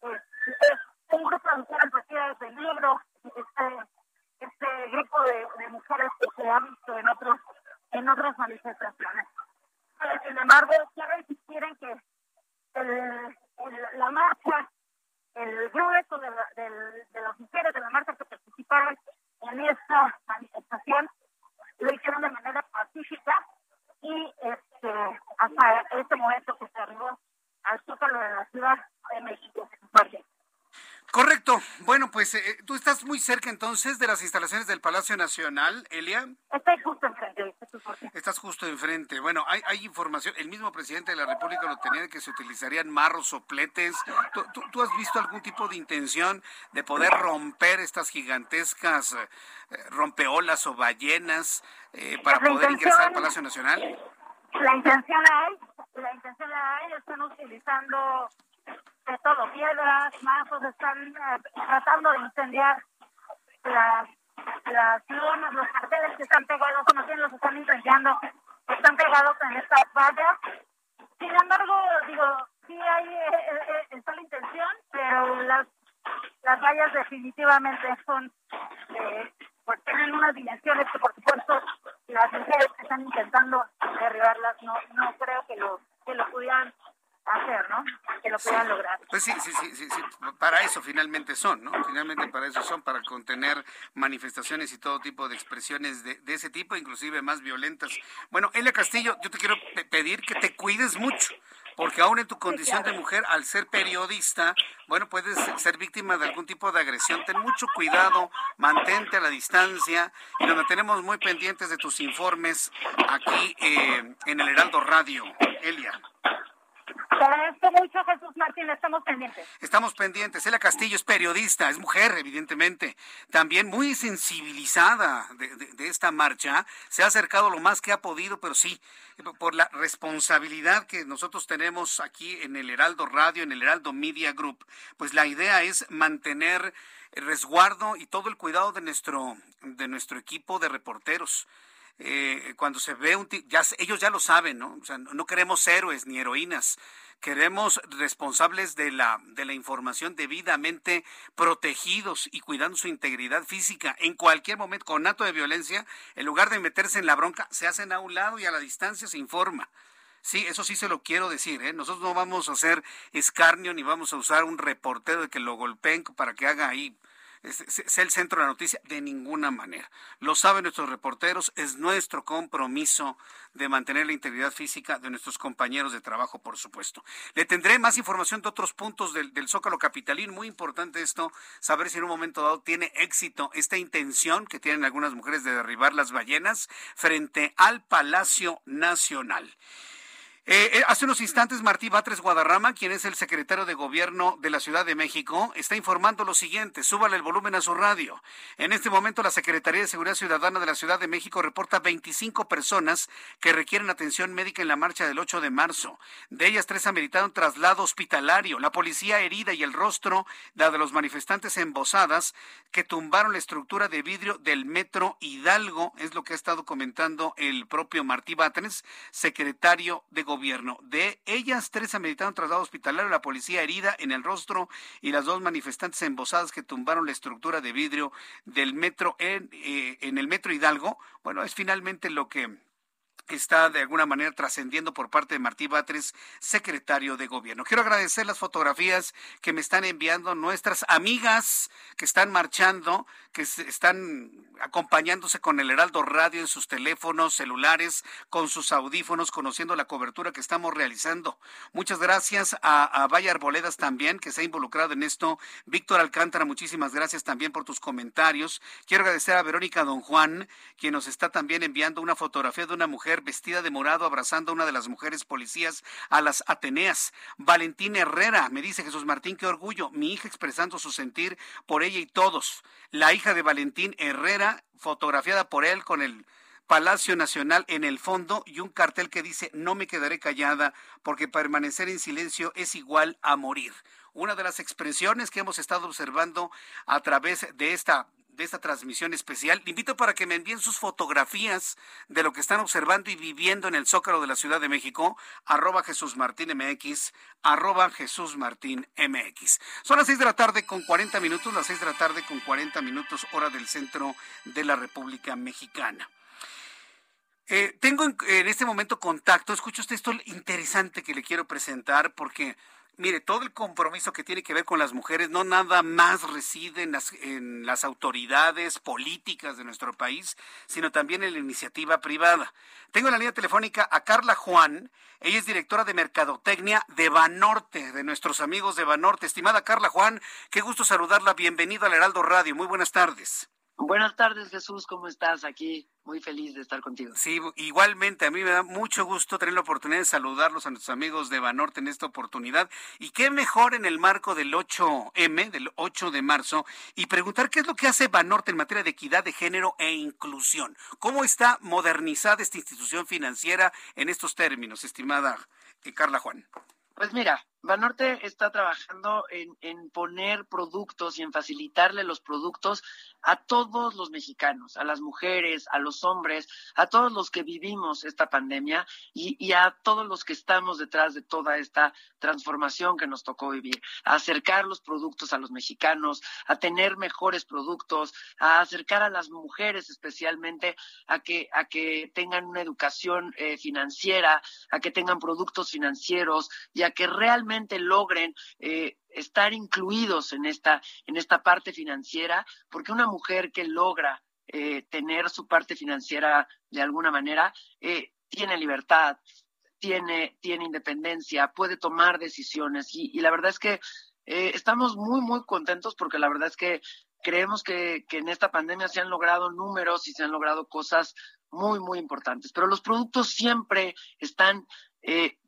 es un grupo de mujeres vestidas de negro, este, este grupo de, mujeres que se ha visto en otros en otras manifestaciones. Eh, sin embargo, quiero insistir en que el, la marcha el grueso de, de, las mujeres de la marcha que participaron en esta manifestación lo hicieron de manera pacífica y este, hasta este momento que se arribó al zócalo de la Ciudad de México. Correcto. Bueno, pues eh, tú estás muy cerca entonces de las instalaciones del Palacio Nacional, Elia. Estás justo enfrente. Bueno, hay, hay información. El mismo presidente de la República lo tenía de que se utilizarían marros, sopletes. ¿Tú, tú, has visto algún tipo de intención de poder romper estas gigantescas eh, rompeolas o ballenas eh, para poder ingresar al Palacio Nacional? La intención hay. La intención hay. Están utilizando de todo, piedras, mazos, están eh, tratando de incendiar las, las lonas, los carteles que están pegados, o más bien los están incendiando, están pegados en estas vallas. Sin embargo, digo, sí hay eh, eh, la intención, pero las, las vallas definitivamente son, eh, pues tienen unas dimensiones que por supuesto las mujeres que están intentando derribarlas no, no creo que lo, que lo pudieran hacer, ¿no? Que lo puedan lograr. Pues sí, sí, sí, sí, para eso finalmente son, ¿no? Finalmente para eso son, para contener manifestaciones y todo tipo de expresiones de, de ese tipo, inclusive más violentas. Bueno, Elia Castillo, yo te quiero pedir que te cuides mucho, porque aún en tu condición de mujer, al ser periodista, bueno, puedes ser víctima de algún tipo de agresión. Ten mucho cuidado, mantente a la distancia y nos tenemos muy pendientes de tus informes aquí eh, en el Heraldo Radio. Elia. agradezco mucho, Jesús Martín, estamos pendientes. Estamos pendientes. Castillo es periodista, es mujer, evidentemente. También muy sensibilizada de, de, esta marcha. Se ha acercado lo más que ha podido, pero sí, por la responsabilidad que nosotros tenemos aquí en el Heraldo Radio, en el Heraldo Media Group, pues la idea es mantener el resguardo y todo el cuidado de nuestro, de nuestro equipo de reporteros. Eh, cuando se ve un ya ellos ya lo saben, ¿no? O sea, no queremos héroes ni heroínas, queremos responsables de la de la información debidamente protegidos y cuidando su integridad física en cualquier momento con acto de violencia, en lugar de meterse en la bronca, se hacen a un lado y a la distancia se informa. Sí, eso sí se lo quiero decir, ¿eh? Nosotros no vamos a hacer escarnio ni vamos a usar un reportero de que lo golpeen para que haga ahí sea el centro de la noticia de ninguna manera. Lo saben nuestros reporteros, es nuestro compromiso de mantener la integridad física de nuestros compañeros de trabajo, por supuesto. Le tendré más información de otros puntos del, del Zócalo Capitalín. Muy importante esto, saber si en un momento dado tiene éxito esta intención que tienen algunas mujeres de derribar las ballenas frente al Palacio Nacional. Eh, eh, hace unos instantes, Martí Batres Guadarrama, quien es el secretario de Gobierno de la Ciudad de México, está informando lo siguiente. Súbale el volumen a su radio. En este momento, la Secretaría de Seguridad Ciudadana de la Ciudad de México reporta 25 personas que requieren atención médica en la marcha del 8 de marzo. De ellas, tres ameritaron traslado hospitalario. La policía herida y el rostro, la de los manifestantes embosadas que tumbaron la estructura de vidrio del metro Hidalgo, es lo que ha estado comentando el propio Martí Batres, secretario de Gobierno gobierno. De ellas, tres ameritanos traslado hospitalario, la policía herida en el rostro y las dos manifestantes embosadas que tumbaron la estructura de vidrio del metro en, eh, en el metro Hidalgo. Bueno, es finalmente lo que está de alguna manera trascendiendo por parte de Martí Batres, secretario de gobierno. Quiero agradecer las fotografías que me están enviando nuestras amigas que están marchando, que están acompañándose con el Heraldo Radio en sus teléfonos celulares, con sus audífonos, conociendo la cobertura que estamos realizando. Muchas gracias a, a Valle Arboledas también, que se ha involucrado en esto. Víctor Alcántara, muchísimas gracias también por tus comentarios. Quiero agradecer a Verónica Don Juan, quien nos está también enviando una fotografía de una mujer vestida de morado abrazando a una de las mujeres policías a las Ateneas. Valentín Herrera, me dice Jesús Martín, qué orgullo, mi hija expresando su sentir por ella y todos. La hija de Valentín Herrera, fotografiada por él con el Palacio Nacional en el fondo y un cartel que dice no me quedaré callada porque permanecer en silencio es igual a morir. Una de las expresiones que hemos estado observando a través de esta de esta transmisión especial. Le invito para que me envíen sus fotografías de lo que están observando y viviendo en el Zócalo de la Ciudad de México, arroba Jesús Martín MX, arroba Jesús Martín MX. Son las seis de la tarde con 40 minutos, las seis de la tarde con 40 minutos, hora del centro de la República Mexicana. Eh, tengo en, este momento contacto, escucho usted esto interesante que le quiero presentar porque Mire, todo el compromiso que tiene que ver con las mujeres no nada más reside en las, en las autoridades políticas de nuestro país, sino también en la iniciativa privada. Tengo en la línea telefónica a Carla Juan, ella es directora de Mercadotecnia de Banorte, de nuestros amigos de Banorte. Estimada Carla Juan, qué gusto saludarla, bienvenida al Heraldo Radio, muy buenas tardes. Buenas tardes, Jesús, ¿cómo estás? Aquí muy feliz de estar contigo. Sí, igualmente, a mí me da mucho gusto tener la oportunidad de saludarlos a nuestros amigos de Banorte en esta oportunidad. Y qué mejor en el marco del 8M, del 8 de marzo, y preguntar qué es lo que hace Banorte en materia de equidad de género e inclusión. ¿Cómo está modernizada esta institución financiera en estos términos, estimada eh, Carla Juan? Pues mira, Banorte está trabajando en, en, poner productos y en facilitarle los productos a todos los mexicanos, a las mujeres, a los hombres, a todos los que vivimos esta pandemia y, y, a todos los que estamos detrás de toda esta transformación que nos tocó vivir, a acercar los productos a los mexicanos, a tener mejores productos, a acercar a las mujeres especialmente a que, a que tengan una educación eh, financiera, a que tengan productos financieros y a que realmente logren eh, estar incluidos en esta, en esta parte financiera, porque una mujer que logra eh, tener su parte financiera de alguna manera, eh, tiene libertad, tiene, tiene independencia, puede tomar decisiones. Y, y la verdad es que eh, estamos muy, muy contentos porque la verdad es que creemos que, que en esta pandemia se han logrado números y se han logrado cosas muy, muy importantes, pero los productos siempre están eh,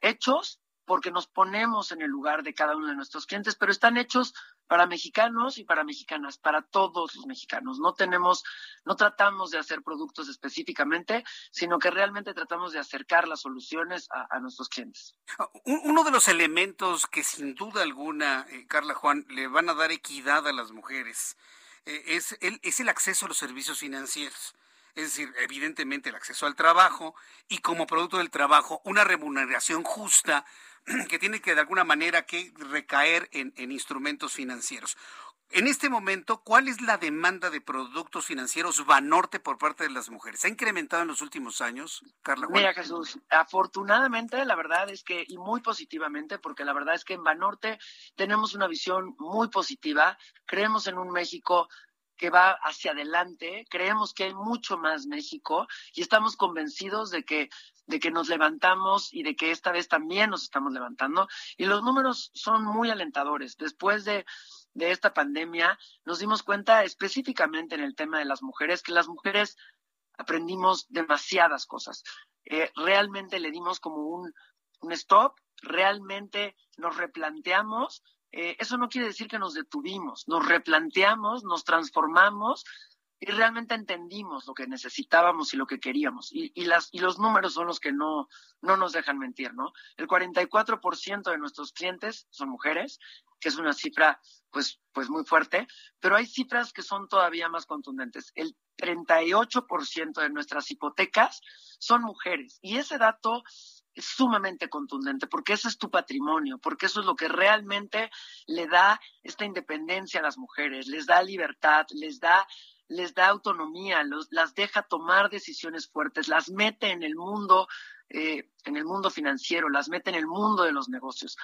hechos porque nos ponemos en el lugar de cada uno de nuestros clientes, pero están hechos para mexicanos y para mexicanas, para todos los mexicanos. No tenemos, no tratamos de hacer productos específicamente, sino que realmente tratamos de acercar las soluciones a, nuestros clientes. Uno de los elementos que sin duda alguna, eh, Carla Juan, le van a dar equidad a las mujeres eh, es el acceso a los servicios financieros es decir, evidentemente el acceso al trabajo y como producto del trabajo una remuneración justa [CLEARS THROAT] que tiene que de alguna manera que recaer en, instrumentos financieros. En este momento, ¿cuál es la demanda de productos financieros Banorte por parte de las mujeres? ¿Se ¿Ha incrementado en los últimos años, Carla? Mira, Jesús, afortunadamente, la verdad es que, y muy positivamente, porque la verdad es que en Banorte tenemos una visión muy positiva, creemos en un México que va hacia adelante, creemos que hay mucho más México y estamos convencidos de que de que nos levantamos y de que esta vez también nos estamos levantando. Y los números son muy alentadores. Después de, de esta pandemia, nos dimos cuenta específicamente en el tema de las mujeres que las mujeres aprendimos demasiadas cosas. Eh, realmente le dimos como un, un stop, realmente nos replanteamos eh, eso no quiere decir que nos detuvimos, nos replanteamos, nos transformamos y realmente entendimos lo que necesitábamos y lo que queríamos. Y, las, y los números son los que no, no nos dejan mentir, ¿no? El 44% de nuestros clientes son mujeres, que es una cifra pues, pues muy fuerte, pero hay cifras que son todavía más contundentes. El 38% de nuestras hipotecas son mujeres. Y ese dato es sumamente contundente, porque ese es tu patrimonio, porque eso es lo que realmente le da esta independencia a las mujeres, les da libertad, les da les da autonomía, los, las deja tomar decisiones fuertes, las mete en el mundo, eh, en el mundo financiero, las mete en el mundo de los negocios.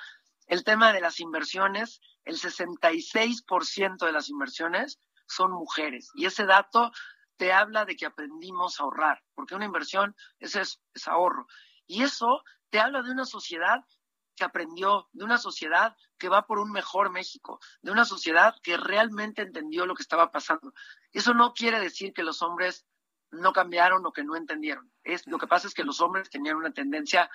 El tema de las inversiones, el 66% de las inversiones son mujeres. Y ese dato te habla de que aprendimos a ahorrar, porque una inversión es, es ahorro. Y eso te habla de una sociedad que aprendió, de una sociedad que va por un mejor México, de una sociedad que realmente entendió lo que estaba pasando. Eso no quiere decir que los hombres no cambiaron o que no entendieron. Es, lo que pasa es que los hombres tenían una tendencia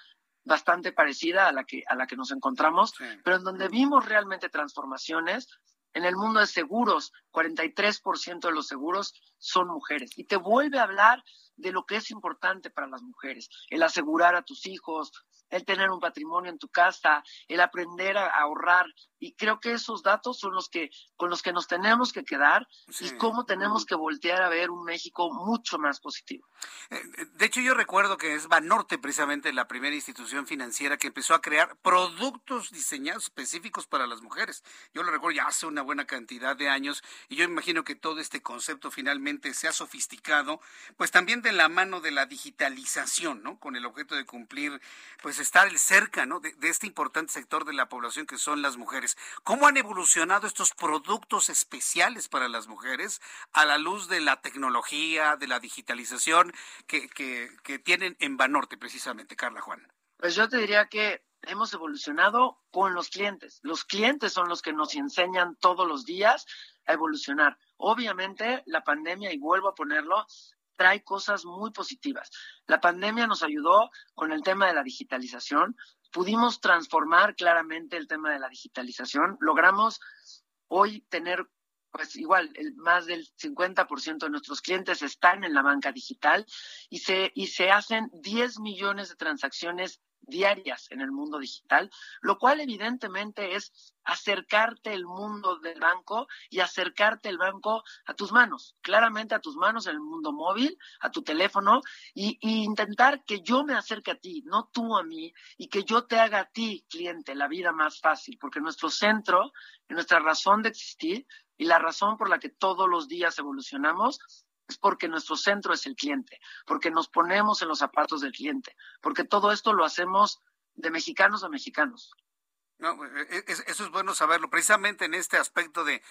bastante parecida a la que, a la que nos encontramos, pero en donde vimos realmente transformaciones, en el mundo de seguros, 43% de los seguros son mujeres. Y te vuelve a hablar de lo que es importante para las mujeres, el asegurar a tus hijos, el tener un patrimonio en tu casa, el aprender a ahorrar. Y creo que esos datos son los que, con los que nos tenemos que quedar y cómo tenemos que voltear a ver un México mucho más positivo. Eh, eh, de hecho, yo recuerdo que es Banorte precisamente la primera institución financiera que empezó a crear productos diseñados específicos para las mujeres. Yo lo recuerdo ya hace una buena cantidad de años y yo imagino que todo este concepto finalmente se ha sofisticado, pues también de la mano de la digitalización, ¿no? Con el objeto de cumplir, pues estar cerca, ¿no? De, este importante sector de la población que son las mujeres. ¿Cómo han evolucionado estos productos especiales para las mujeres a la luz de la tecnología, de la digitalización que, que, que tienen en Banorte precisamente, Carla Juan? Pues yo te diría que hemos evolucionado con los clientes. Los clientes son los que nos enseñan todos los días a evolucionar. Obviamente, la pandemia, y vuelvo a ponerlo, trae cosas muy positivas. La pandemia nos ayudó con el tema de la digitalización, pudimos transformar claramente el tema de la digitalización, logramos hoy tener pues igual, el, más del 50% de nuestros clientes están en la banca digital y se, y se hacen 10 millones de transacciones diarias en el mundo digital, lo cual evidentemente es acercarte el mundo del banco y acercarte el banco a tus manos, claramente a tus manos en el mundo móvil, a tu teléfono y, intentar que yo me acerque a ti, no tú a mí, y que yo te haga a ti, cliente, la vida más fácil, porque nuestro centro, nuestra razón de existir y la razón por la que todos los días evolucionamos es porque nuestro centro es el cliente, porque nos ponemos en los zapatos del cliente, porque todo esto lo hacemos de mexicanos a mexicanos. No, e, e, eso es bueno saberlo, precisamente en este aspecto de,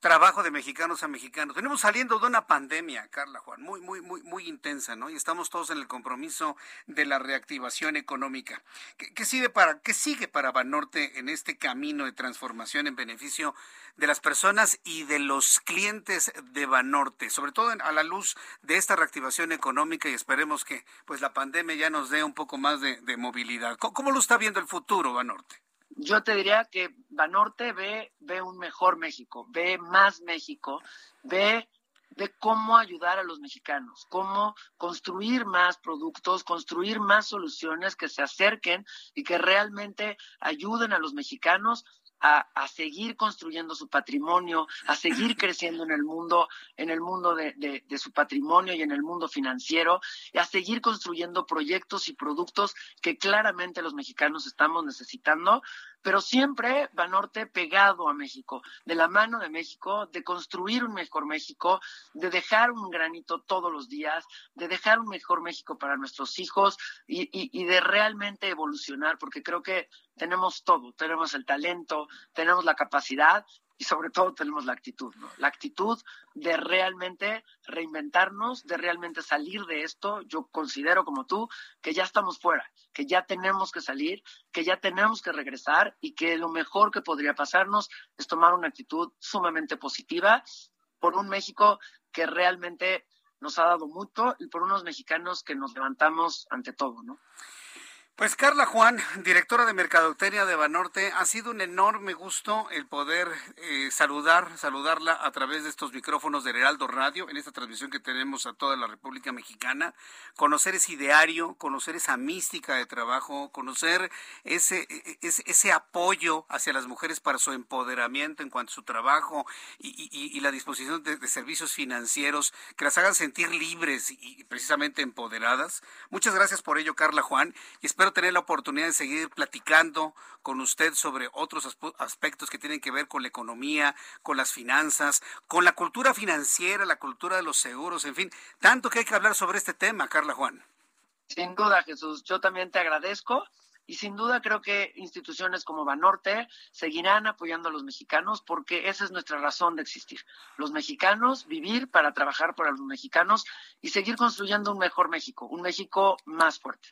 trabajo de mexicanos a mexicanos. Venimos saliendo de una pandemia, Carla Juan, muy, muy, muy, muy intensa, ¿no? Y estamos todos en el compromiso de la reactivación económica. ¿Qué, sigue para, qué sigue para Banorte en este camino de transformación en beneficio de las personas y de los clientes de Banorte? Sobre todo a la luz de esta reactivación económica y esperemos que pues la pandemia ya nos dé un poco más de, movilidad. ¿Cómo, lo está viendo el futuro, Banorte? Yo te diría que Banorte ve, ve un mejor México, ve más México, ve, ve cómo ayudar a los mexicanos, cómo construir más productos, construir más soluciones que se acerquen y que realmente ayuden a los mexicanos a, seguir construyendo su patrimonio, a seguir [LAUGHS] creciendo en el mundo, en el mundo de, de, su patrimonio y en el mundo financiero, y a seguir construyendo proyectos y productos que claramente los mexicanos estamos necesitando, pero siempre Banorte pegado a México, de la mano de México, de construir un mejor México, de dejar un granito todos los días, de dejar un mejor México para nuestros hijos y, de realmente evolucionar, porque creo que tenemos todo, tenemos el talento, tenemos la capacidad y sobre todo tenemos la actitud, ¿no? La actitud de realmente reinventarnos, de realmente salir de esto. Yo considero como tú que ya estamos fuera, que ya tenemos que salir, que ya tenemos que regresar y que lo mejor que podría pasarnos es tomar una actitud sumamente positiva por un México que realmente nos ha dado mucho y por unos mexicanos que nos levantamos ante todo, ¿no? Pues Carla Juan, directora de Mercadotecnia de Banorte, ha sido un enorme gusto el poder eh, saludar, saludarla a través de estos micrófonos de Heraldo Radio, en esta transmisión que tenemos a toda la República Mexicana, conocer ese ideario, conocer esa mística de trabajo, conocer ese, e, e, ese, apoyo hacia las mujeres para su empoderamiento en cuanto a su trabajo y, la disposición de, de, servicios financieros que las hagan sentir libres y precisamente empoderadas. Muchas gracias por ello, Carla Juan, y espero tener la oportunidad de seguir platicando con usted sobre otros aspectos que tienen que ver con la economía, con las finanzas, con la cultura financiera, la cultura de los seguros, en fin, tanto que hay que hablar sobre este tema, Carla Juan. Sin duda, Jesús. Yo también te agradezco y sin duda creo que instituciones como Banorte seguirán apoyando a los mexicanos porque esa es nuestra razón de existir. Los mexicanos, vivir para trabajar para los mexicanos y seguir construyendo un mejor México, un México más fuerte.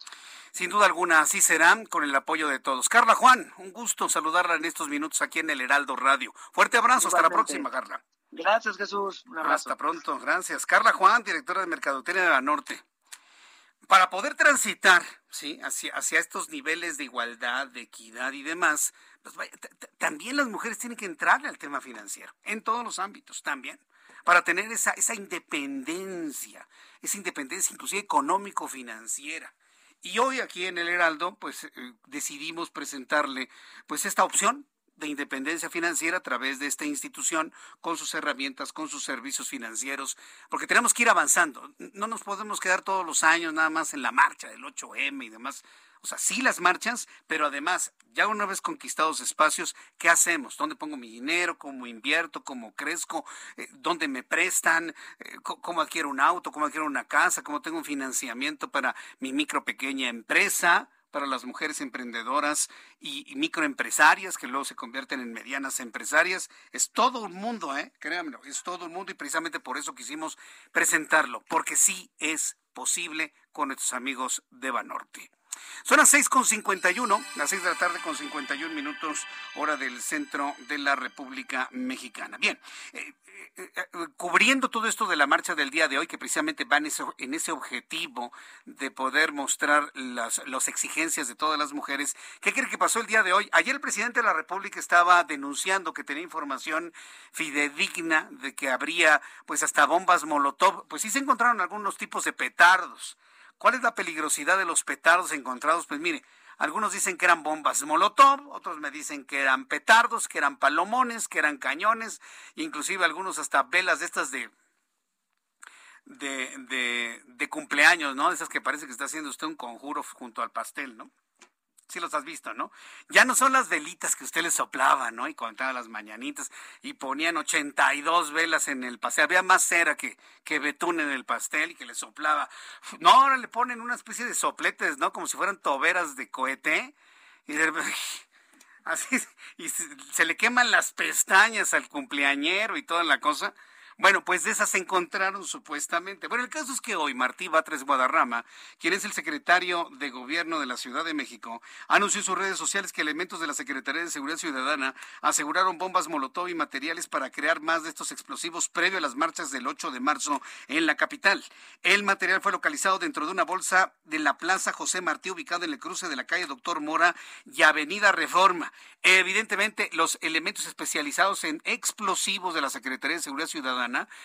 Sin duda alguna, así será con el apoyo de todos. Carla Juan, un gusto saludarla en estos minutos aquí en el Heraldo Radio. Fuerte abrazo, hasta la próxima, Carla. Gracias, Jesús. Un abrazo. Hasta pronto, gracias. Carla Juan, directora de Mercadotecnia de la Norte para poder transitar ¿sí? hacia, hacia estos niveles de igualdad, de equidad y demás, pues también las mujeres tienen que entrarle al tema financiero, en todos los ámbitos también, para tener esa, esa independencia, esa independencia inclusive económico-financiera. Y hoy aquí en el Heraldo, pues eh, decidimos presentarle pues esta opción de independencia financiera a través de esta institución, con sus herramientas, con sus servicios financieros, porque tenemos que ir avanzando. No nos podemos quedar todos los años nada más en la marcha del 8M y demás. O sea, sí las marchas, pero además, ya una vez conquistados espacios, ¿qué hacemos? ¿Dónde pongo mi dinero? ¿Cómo invierto? ¿Cómo crezco? Eh, ¿Dónde me prestan? Eh, ¿Cómo adquiero un auto? ¿Cómo adquiero una casa? ¿Cómo tengo un financiamiento para mi micro pequeña empresa? para las mujeres emprendedoras y, microempresarias que luego se convierten en medianas empresarias. Es todo un mundo, ¿eh? Créanmelo, es todo un mundo y precisamente por eso quisimos presentarlo, porque sí es posible con nuestros amigos de Banorte. Son las 6.51, las 6 de la tarde con 51 minutos, hora del centro de la República Mexicana. Bien, eh, eh, eh, cubriendo todo esto de la marcha del día de hoy, que precisamente va en ese, en ese objetivo de poder mostrar las, las exigencias de todas las mujeres, ¿qué cree que pasó el día de hoy? Ayer el presidente de la República estaba denunciando que tenía información fidedigna de que habría pues hasta bombas Molotov, pues sí se encontraron algunos tipos de petardos ¿Cuál es la peligrosidad de los petardos encontrados? Pues mire, algunos dicen que eran bombas Molotov, otros me dicen que eran petardos, que eran palomones, que eran cañones, inclusive algunos hasta velas de estas de de, de, de cumpleaños, ¿no? Esas que parece que está haciendo usted un conjuro junto al pastel, ¿no? Sí los has visto, ¿no? Ya no son las velitas que usted le soplaba, ¿no? Y contaba las mañanitas y ponían 82 velas en el pastel. Había más cera que, que betún en el pastel y que le soplaba. No, ahora le ponen una especie de sopletes, ¿no? Como si fueran toberas de cohete. Y de [LAUGHS] Así, y se, le queman las pestañas al cumpleañero y toda la cosa. Bueno, pues de esas se encontraron supuestamente. Bueno, el caso es que hoy Martí Batres Guadarrama, quien es el secretario de Gobierno de la Ciudad de México, anunció en sus redes sociales que elementos de la Secretaría de Seguridad Ciudadana aseguraron bombas molotov y materiales para crear más de estos explosivos previo a las marchas del 8 de marzo en la capital. El material fue localizado dentro de una bolsa de la Plaza José Martí, ubicada en el cruce de la calle Doctor Mora y Avenida Reforma. Evidentemente, los elementos especializados en explosivos de la Secretaría de Seguridad Ciudadana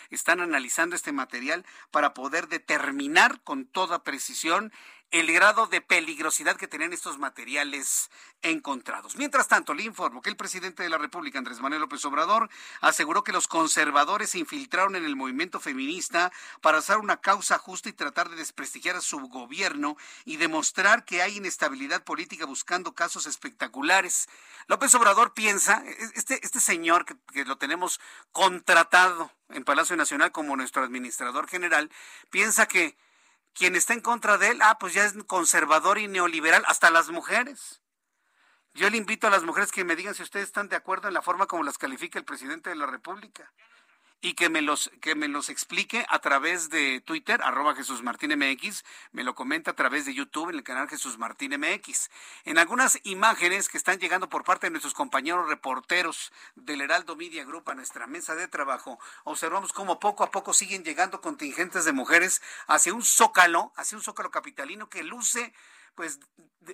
están analizando este material para poder determinar con toda precisión el grado de peligrosidad que tenían estos materiales encontrados. Mientras tanto, le informo que el presidente de la República, Andrés Manuel López Obrador, aseguró que los conservadores se infiltraron en el movimiento feminista para hacer una causa justa y tratar de desprestigiar a su gobierno y demostrar que hay inestabilidad política buscando casos espectaculares. López Obrador piensa, este, este señor que, que lo tenemos contratado en Palacio Nacional como nuestro administrador general, piensa que quien está en contra de él, ah, pues ya es conservador y neoliberal, hasta las mujeres. Yo le invito a las mujeres que me digan si ustedes están de acuerdo en la forma como las califica el presidente de la República y que me los que me los explique a través de Twitter, arroba Jesús Martín MX, me lo comenta a través de YouTube en el canal Jesús Martín MX. En algunas imágenes que están llegando por parte de nuestros compañeros reporteros del Heraldo Media Group a nuestra mesa de trabajo, observamos cómo poco a poco siguen llegando contingentes de mujeres hacia un zócalo, hacia un zócalo capitalino que luce pues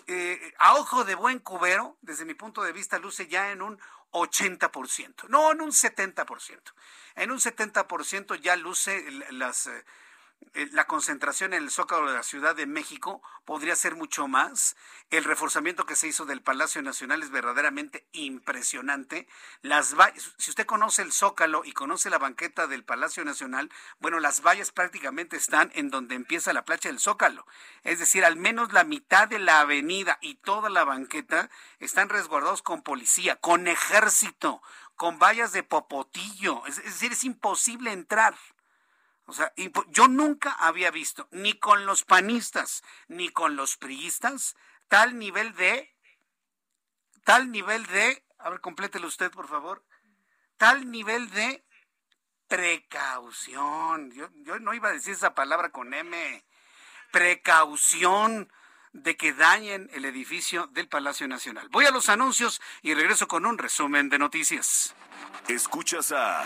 eh, a ojo de buen cubero, desde mi punto de vista, luce ya en un 80%, no en un 70%. En un 70% ya luce las, eh, la concentración en el Zócalo de la Ciudad de México podría ser mucho más. El reforzamiento que se hizo del Palacio Nacional es verdaderamente impresionante. Las si usted conoce el Zócalo y conoce la banqueta del Palacio Nacional, bueno, las vallas prácticamente están en donde empieza la plancha del Zócalo. Es decir, al menos la mitad de la avenida y toda la banqueta están resguardados con policía, con ejército, con vallas de popotillo. Es, decir, es imposible entrar. O sea, yo nunca había visto, ni con los panistas, ni con los priistas, tal nivel de, tal nivel de, a ver, complételo usted, por favor, tal nivel de precaución. Yo, yo no iba a decir esa palabra con M. Precaución de que dañen el edificio del Palacio Nacional. Voy a los anuncios y regreso con un resumen de noticias. Escuchas a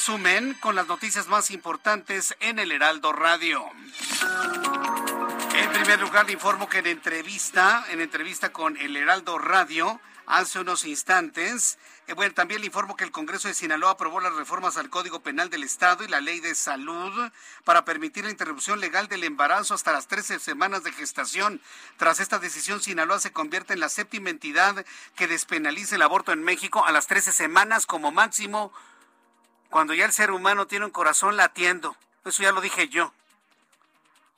Resumen con las noticias más importantes en el Heraldo Radio. En primer lugar, le informo que en entrevista, en entrevista con el Heraldo Radio, hace unos instantes. Eh, bueno, también le informo que el Congreso de Sinaloa aprobó las reformas al Código Penal del Estado y la Ley de Salud para permitir la interrupción legal del embarazo hasta las 13 semanas de gestación. Tras esta decisión, Sinaloa se convierte en la séptima entidad que despenaliza el aborto en México a las 13 semanas como máximo, cuando ya el ser humano tiene un corazón latiendo. Eso ya lo dije yo.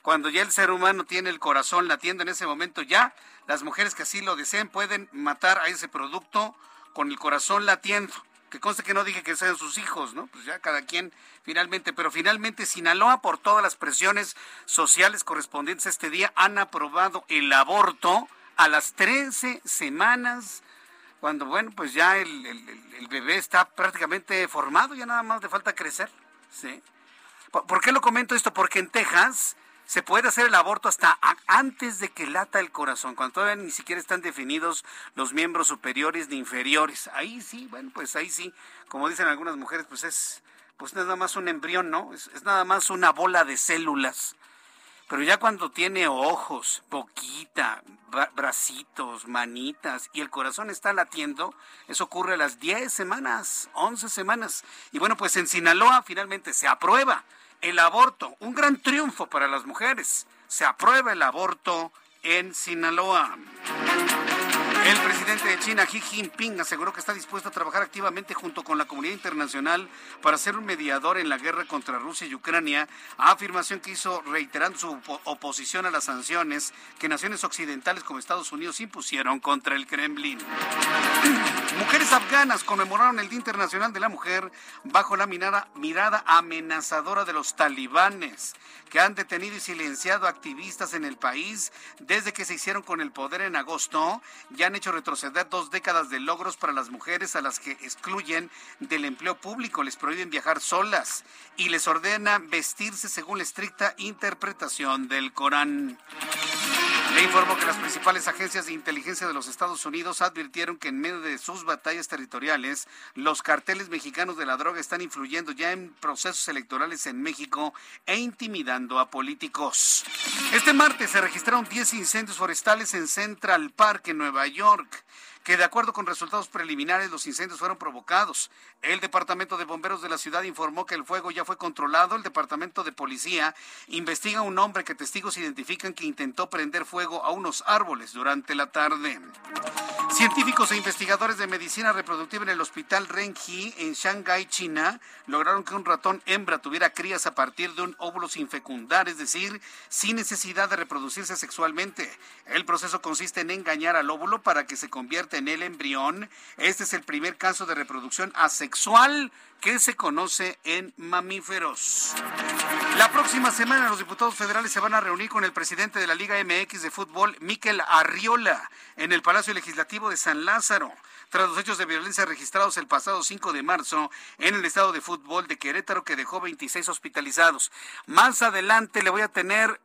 Cuando ya el ser humano tiene el corazón latiendo en ese momento, ya las mujeres que así lo deseen pueden matar a ese producto con el corazón latiendo. Que conste que no dije que sean sus hijos, ¿no? Pues ya cada quien finalmente, pero finalmente Sinaloa, por todas las presiones sociales correspondientes a este día, han aprobado el aborto a las 13 semanas cuando, bueno, pues ya el, el, bebé está prácticamente formado, ya nada más le falta crecer. ¿sí? ¿Por qué lo comento esto? Porque en Texas se puede hacer el aborto hasta antes de que lata el corazón, cuando todavía ni siquiera están definidos los miembros superiores ni inferiores. Ahí sí, bueno, pues ahí sí, como dicen algunas mujeres, pues es pues nada más un embrión, ¿no? Es, es nada más una bola de células pero ya cuando tiene ojos, boquita, bracitos, manitas y el corazón está latiendo, eso ocurre a las 10 semanas, 11 semanas. Y bueno, pues en Sinaloa finalmente se aprueba el aborto, un gran triunfo para las mujeres. Se aprueba el aborto en Sinaloa. El presidente de China, Xi Jinping, aseguró que está dispuesto a trabajar activamente junto con la comunidad internacional para ser un mediador en la guerra contra Rusia y Ucrania, afirmación que hizo reiterando su oposición a las sanciones que naciones occidentales como Estados Unidos impusieron contra el Kremlin. [CLEARS THROAT] Mujeres afganas conmemoraron el Día Internacional de la Mujer bajo la mirada, mirada amenazadora de los talibanes que han detenido y silenciado activistas en el país desde que se hicieron con el poder en agosto y han hecho retroceder dos décadas de logros para las mujeres a las que excluyen del empleo público, les prohíben viajar solas y les ordenan vestirse según la estricta interpretación del Corán. Le informo que las principales agencias de inteligencia de los Estados Unidos advirtieron que en medio de sus batallas territoriales, los carteles mexicanos de la droga están influyendo ya en procesos electorales en México e intimidando a políticos. Este martes se registraron 10 incendios forestales en Central Park, en Nueva York que de acuerdo con resultados preliminares los incendios fueron provocados. El Departamento de Bomberos de la ciudad informó que el fuego ya fue controlado. El Departamento de Policía investiga a un hombre que testigos identifican que intentó prender fuego a unos árboles durante la tarde. Científicos e investigadores de medicina reproductiva en el Hospital Renji en Shanghái, China, lograron que un ratón hembra tuviera crías a partir de un óvulo sin fecundar, es decir, sin necesidad de reproducirse sexualmente. El proceso consiste en engañar al óvulo para que se convierta en el embrión. Este es el primer caso de reproducción asexual que se conoce en mamíferos. La próxima semana los diputados federales se van a reunir con el presidente de la Liga MX de fútbol, Miquel Arriola, en el Palacio Legislativo de San Lázaro tras los hechos de violencia registrados el pasado 5 de marzo en el estado de fútbol de Querétaro que dejó 26 hospitalizados. Más adelante le voy a tener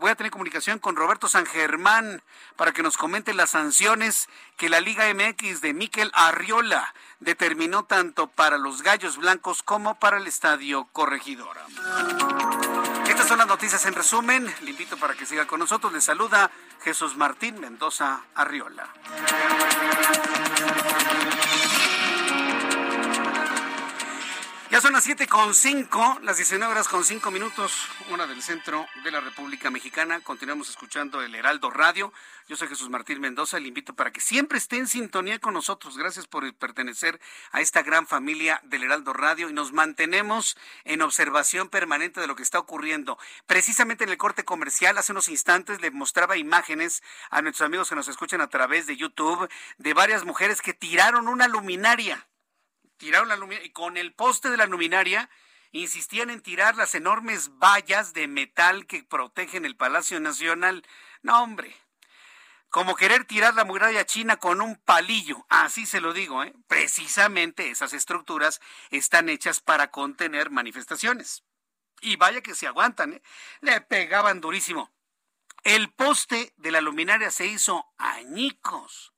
voy a tener comunicación con Roberto San Germán para que nos comente las sanciones que la Liga MX de Miquel Arriola determinó tanto para los Gallos Blancos como para el Estadio Corregidora. Estas son las noticias en resumen. Le invito para que siga con nosotros. Le saluda Jesús Martín Mendoza Arriola. Ya son las siete con cinco, las 19 horas con cinco minutos, una del centro de la República Mexicana. Continuamos escuchando el Heraldo Radio. Yo soy Jesús Martín Mendoza. Le invito para que siempre esté en sintonía con nosotros. Gracias por pertenecer a esta gran familia del Heraldo Radio y nos mantenemos en observación permanente de lo que está ocurriendo. Precisamente en el corte comercial, hace unos instantes le mostraba imágenes a nuestros amigos que nos escuchan a través de YouTube de varias mujeres que tiraron una luminaria tiraron la luminaria y con el poste de la luminaria insistían en tirar las enormes vallas de metal que protegen el Palacio Nacional. No, hombre. Como querer tirar la muralla china con un palillo, así se lo digo, ¿eh? precisamente esas estructuras están hechas para contener manifestaciones. Y vaya que se aguantan, ¿eh? le pegaban durísimo. El poste de la luminaria se hizo añicos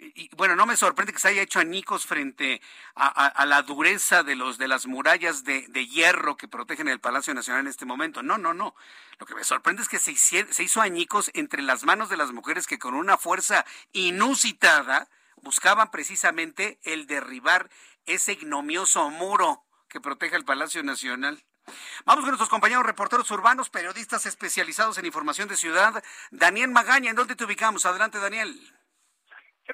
y bueno, no me sorprende que se haya hecho añicos frente a, la dureza de los de las murallas de, hierro que protegen el Palacio Nacional en este momento. No, no, no. Lo que me sorprende es que se, se hizo añicos entre las manos de las mujeres que con una fuerza inusitada buscaban precisamente el derribar ese ignomioso muro que protege el Palacio Nacional. Vamos con nuestros compañeros reporteros urbanos, periodistas especializados en información de ciudad. Daniel Magaña, ¿en dónde te ubicamos? Adelante, Daniel.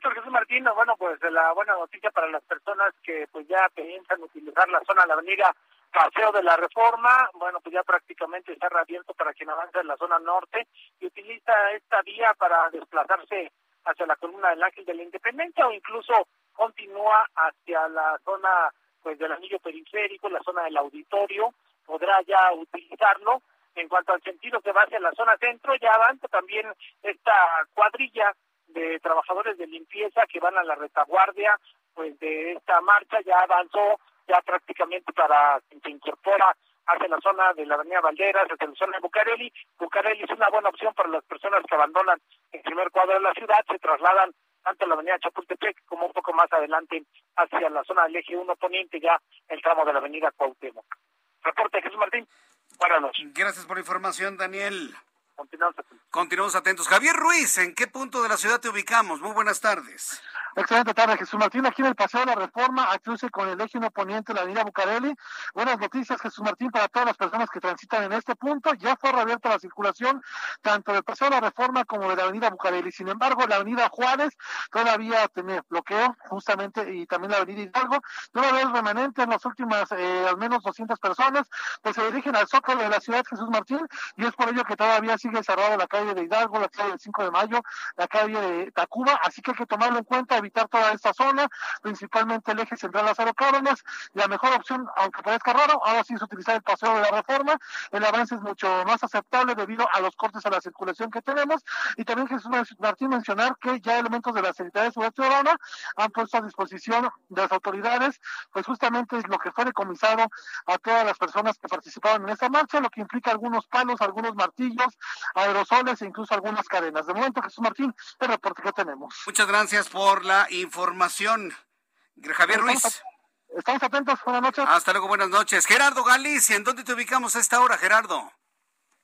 ¿Qué Jesús Martín? Bueno, pues la buena noticia para las personas que pues ya piensan utilizar la zona de la avenida Paseo de la Reforma, bueno, pues ya prácticamente está reabierto para quien avanza en la zona norte y utiliza esta vía para desplazarse hacia la columna del Ángel de la Independencia o incluso continúa hacia la zona pues del anillo periférico, la zona del auditorio, podrá ya utilizarlo. En cuanto al sentido que va hacia la zona centro, ya avanza también esta cuadrilla de trabajadores de limpieza que van a la retaguardia pues de esta marcha ya avanzó ya prácticamente para se incorpora hacia la zona de la Avenida Valderas, hacia la zona de Bucareli. Bucareli es una buena opción para las personas que abandonan el primer cuadro de la ciudad, se trasladan tanto a la Avenida Chapultepec como un poco más adelante hacia la zona del eje 1 poniente, ya el tramo de la Avenida Cuauhtémoc. Reporte Jesús Martín. Buenas noches. Gracias por la información, Daniel. Continuamos atentos. Continuamos atentos. Javier Ruiz, ¿en qué punto de la ciudad te ubicamos? Muy buenas tardes. Excelente tarde, Jesús Martín. Aquí en el Paseo de la Reforma, a cruce con el eje 1 poniente de la avenida Bucareli. Buenas noticias, Jesús Martín, para todas las personas que transitan en este punto. Ya fue reabierta la circulación tanto del Paseo de la Reforma como de la avenida Bucareli. Sin embargo, la avenida Juárez todavía tiene bloqueo, justamente, y también la avenida Hidalgo. Todavía es remanente en las últimas, eh, al menos 200 personas, que se dirigen al Zócalo de la ciudad, Jesús Martín, y es por ello que todavía sigue cerrada la calle de Hidalgo, la calle del 5 de mayo, la calle de Tacuba, así que hay que tomarlo en cuenta, evitar toda esta zona, principalmente el eje central Lázaro Cárdenas. La mejor opción, aunque parezca raro, ahora sí es utilizar el paseo de la reforma. El avance es mucho más aceptable debido a los cortes a la circulación que tenemos. Y también Jesús Martín mencionar que ya elementos de la Secretaría de Seguridad Ciudadana han puesto a disposición de las autoridades, pues justamente es lo que fue decomisado a todas las personas que participaron en esta marcha, lo que implica algunos palos, algunos martillos, aerosoles e incluso algunas cadenas. De momento, Jesús Martín, el reporte que tenemos. Muchas gracias por la información. Javier Ruiz. Estamos atentos, buenas noches. Hasta luego, buenas noches. Gerardo Galicia, ¿en dónde te ubicamos a esta hora, Gerardo?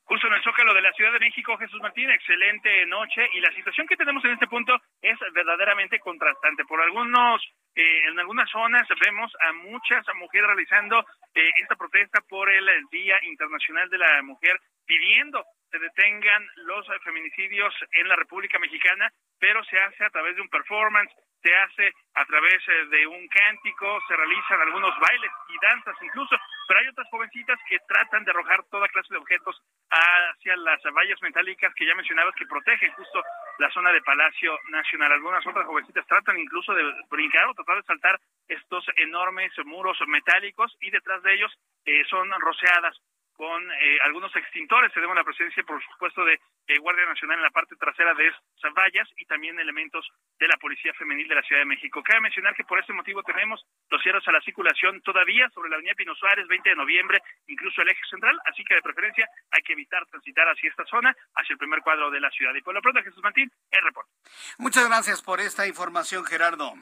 Justo en el Zócalo de la Ciudad de México, Jesús Martín, excelente noche y la situación que tenemos en este punto es verdaderamente contrastante. Por algunos, eh, en algunas zonas vemos a muchas mujeres realizando eh, esta protesta por el Día Internacional de la Mujer, pidiendo se detengan los feminicidios en la República Mexicana, pero se hace a través de un performance, se hace a través eh, de un cántico, se realizan algunos bailes y danzas incluso, pero hay otras jovencitas que tratan de arrojar toda clase de objetos hacia las vallas metálicas que ya mencionabas que protegen justo la zona de Palacio Nacional. Algunas otras jovencitas tratan incluso de brincar o tratar de saltar estos enormes muros metálicos y detrás de ellos eh, son rociadas con eh, algunos extintores. Tenemos la presencia, por supuesto, de Guardia Nacional en la parte trasera de esas vallas y también elementos de la Policía Femenil de la Ciudad de México. Cabe mencionar que por este motivo tenemos los cierres a la circulación todavía sobre la avenida Pino Suárez, 20 de noviembre, incluso el eje central, así que de preferencia hay que evitar transitar hacia esta zona, hacia el primer cuadro de la ciudad. Y por lo pronto, Jesús Martín, el reporte. Muchas gracias por esta información, Gerardo.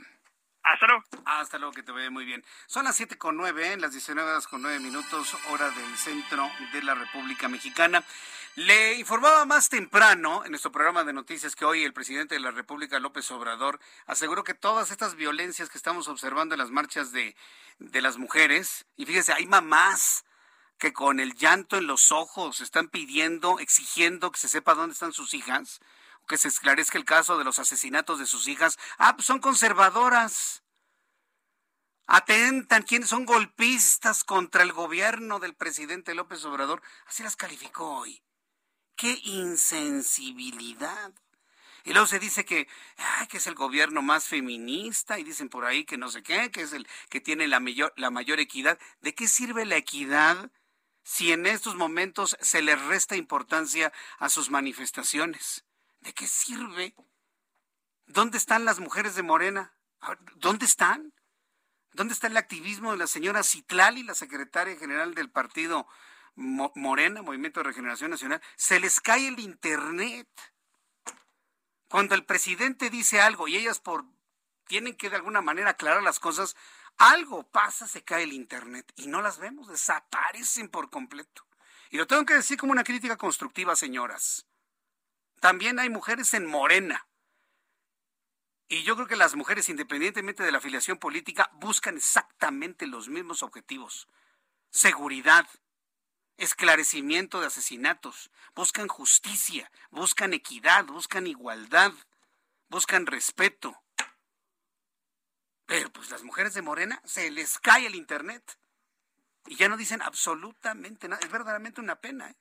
Hasta luego. Hasta luego, que te vaya muy bien. Son las siete con nueve, las 19 horas con nueve minutos, hora del centro de la República Mexicana. Le informaba más temprano en nuestro programa de noticias que hoy el presidente de la República, López Obrador, aseguró que todas estas violencias que estamos observando en las marchas de, de las mujeres, y fíjese, hay mamás que con el llanto en los ojos están pidiendo, exigiendo que se sepa dónde están sus hijas, que se esclarezca el caso de los asesinatos de sus hijas. Ah, pues son conservadoras. Atentan, ¿quiénes son golpistas contra el gobierno del presidente López Obrador? Así las calificó hoy. ¡Qué insensibilidad! Y luego se dice que, ay, que es el gobierno más feminista y dicen por ahí que no sé qué, que es el que tiene la mayor, la mayor equidad. ¿De qué sirve la equidad si en estos momentos se le resta importancia a sus manifestaciones? ¿De qué sirve? ¿Dónde están las mujeres de Morena? ¿Dónde están? ¿Dónde está el activismo de la señora Citlali, la secretaria general del partido Morena, Movimiento de Regeneración Nacional? Se les cae el Internet. Cuando el presidente dice algo y ellas por tienen que de alguna manera aclarar las cosas, algo pasa, se cae el Internet y no las vemos, desaparecen por completo. Y lo tengo que decir como una crítica constructiva, señoras. También hay mujeres en Morena. Y yo creo que las mujeres, independientemente de la afiliación política, buscan exactamente los mismos objetivos. Seguridad, esclarecimiento de asesinatos, buscan justicia, buscan equidad, buscan igualdad, buscan respeto. Pero pues las mujeres de Morena se les cae el Internet y ya no dicen absolutamente nada. Es verdaderamente una pena. ¿eh?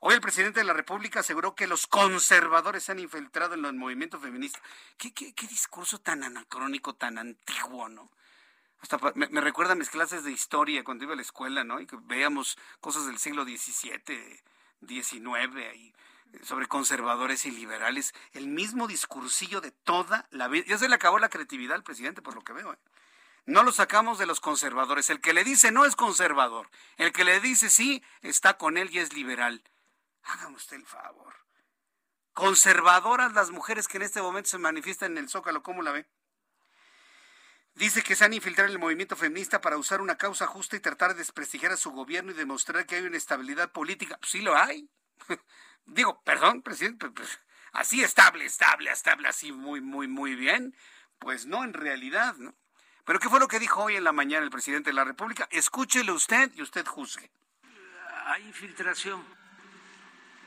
Hoy el presidente de la República aseguró que los conservadores se han infiltrado en el movimiento feminista. ¿Qué, qué, discurso tan anacrónico, tan antiguo, ¿no? Hasta me, recuerda a mis clases de historia cuando iba a la escuela, ¿no? Y que veíamos cosas del siglo XVII, XIX, ahí sobre conservadores y liberales, el mismo discursillo de toda la vida. Ya se le acabó la creatividad al presidente, por lo que veo. ¿eh? No lo sacamos de los conservadores. El que le dice no es conservador. El que le dice sí está con él y es liberal. Hágame usted el favor. Conservadoras las mujeres que en este momento se manifiestan en el Zócalo, ¿cómo la ve? Dice que se han infiltrado en el movimiento feminista para usar una causa justa y tratar de desprestigiar a su gobierno y demostrar que hay una estabilidad política. Pues sí lo hay. [LAUGHS] Digo, perdón, presidente, pues, así estable, estable, estable, así muy, muy, muy bien. Pues no, en realidad, ¿no? Pero ¿qué fue lo que dijo hoy en la mañana el presidente de la República? Escúchelo usted y usted juzgue. Hay infiltración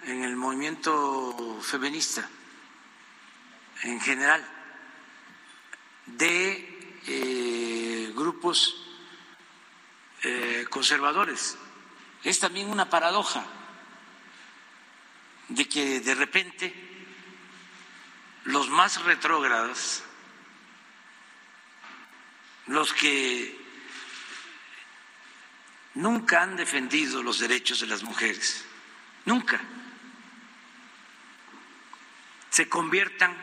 en el movimiento feminista en general de eh, grupos eh, conservadores. Es también una paradoja de que de repente los más retrógrados, los que nunca han defendido los derechos de las mujeres, nunca, se conviertan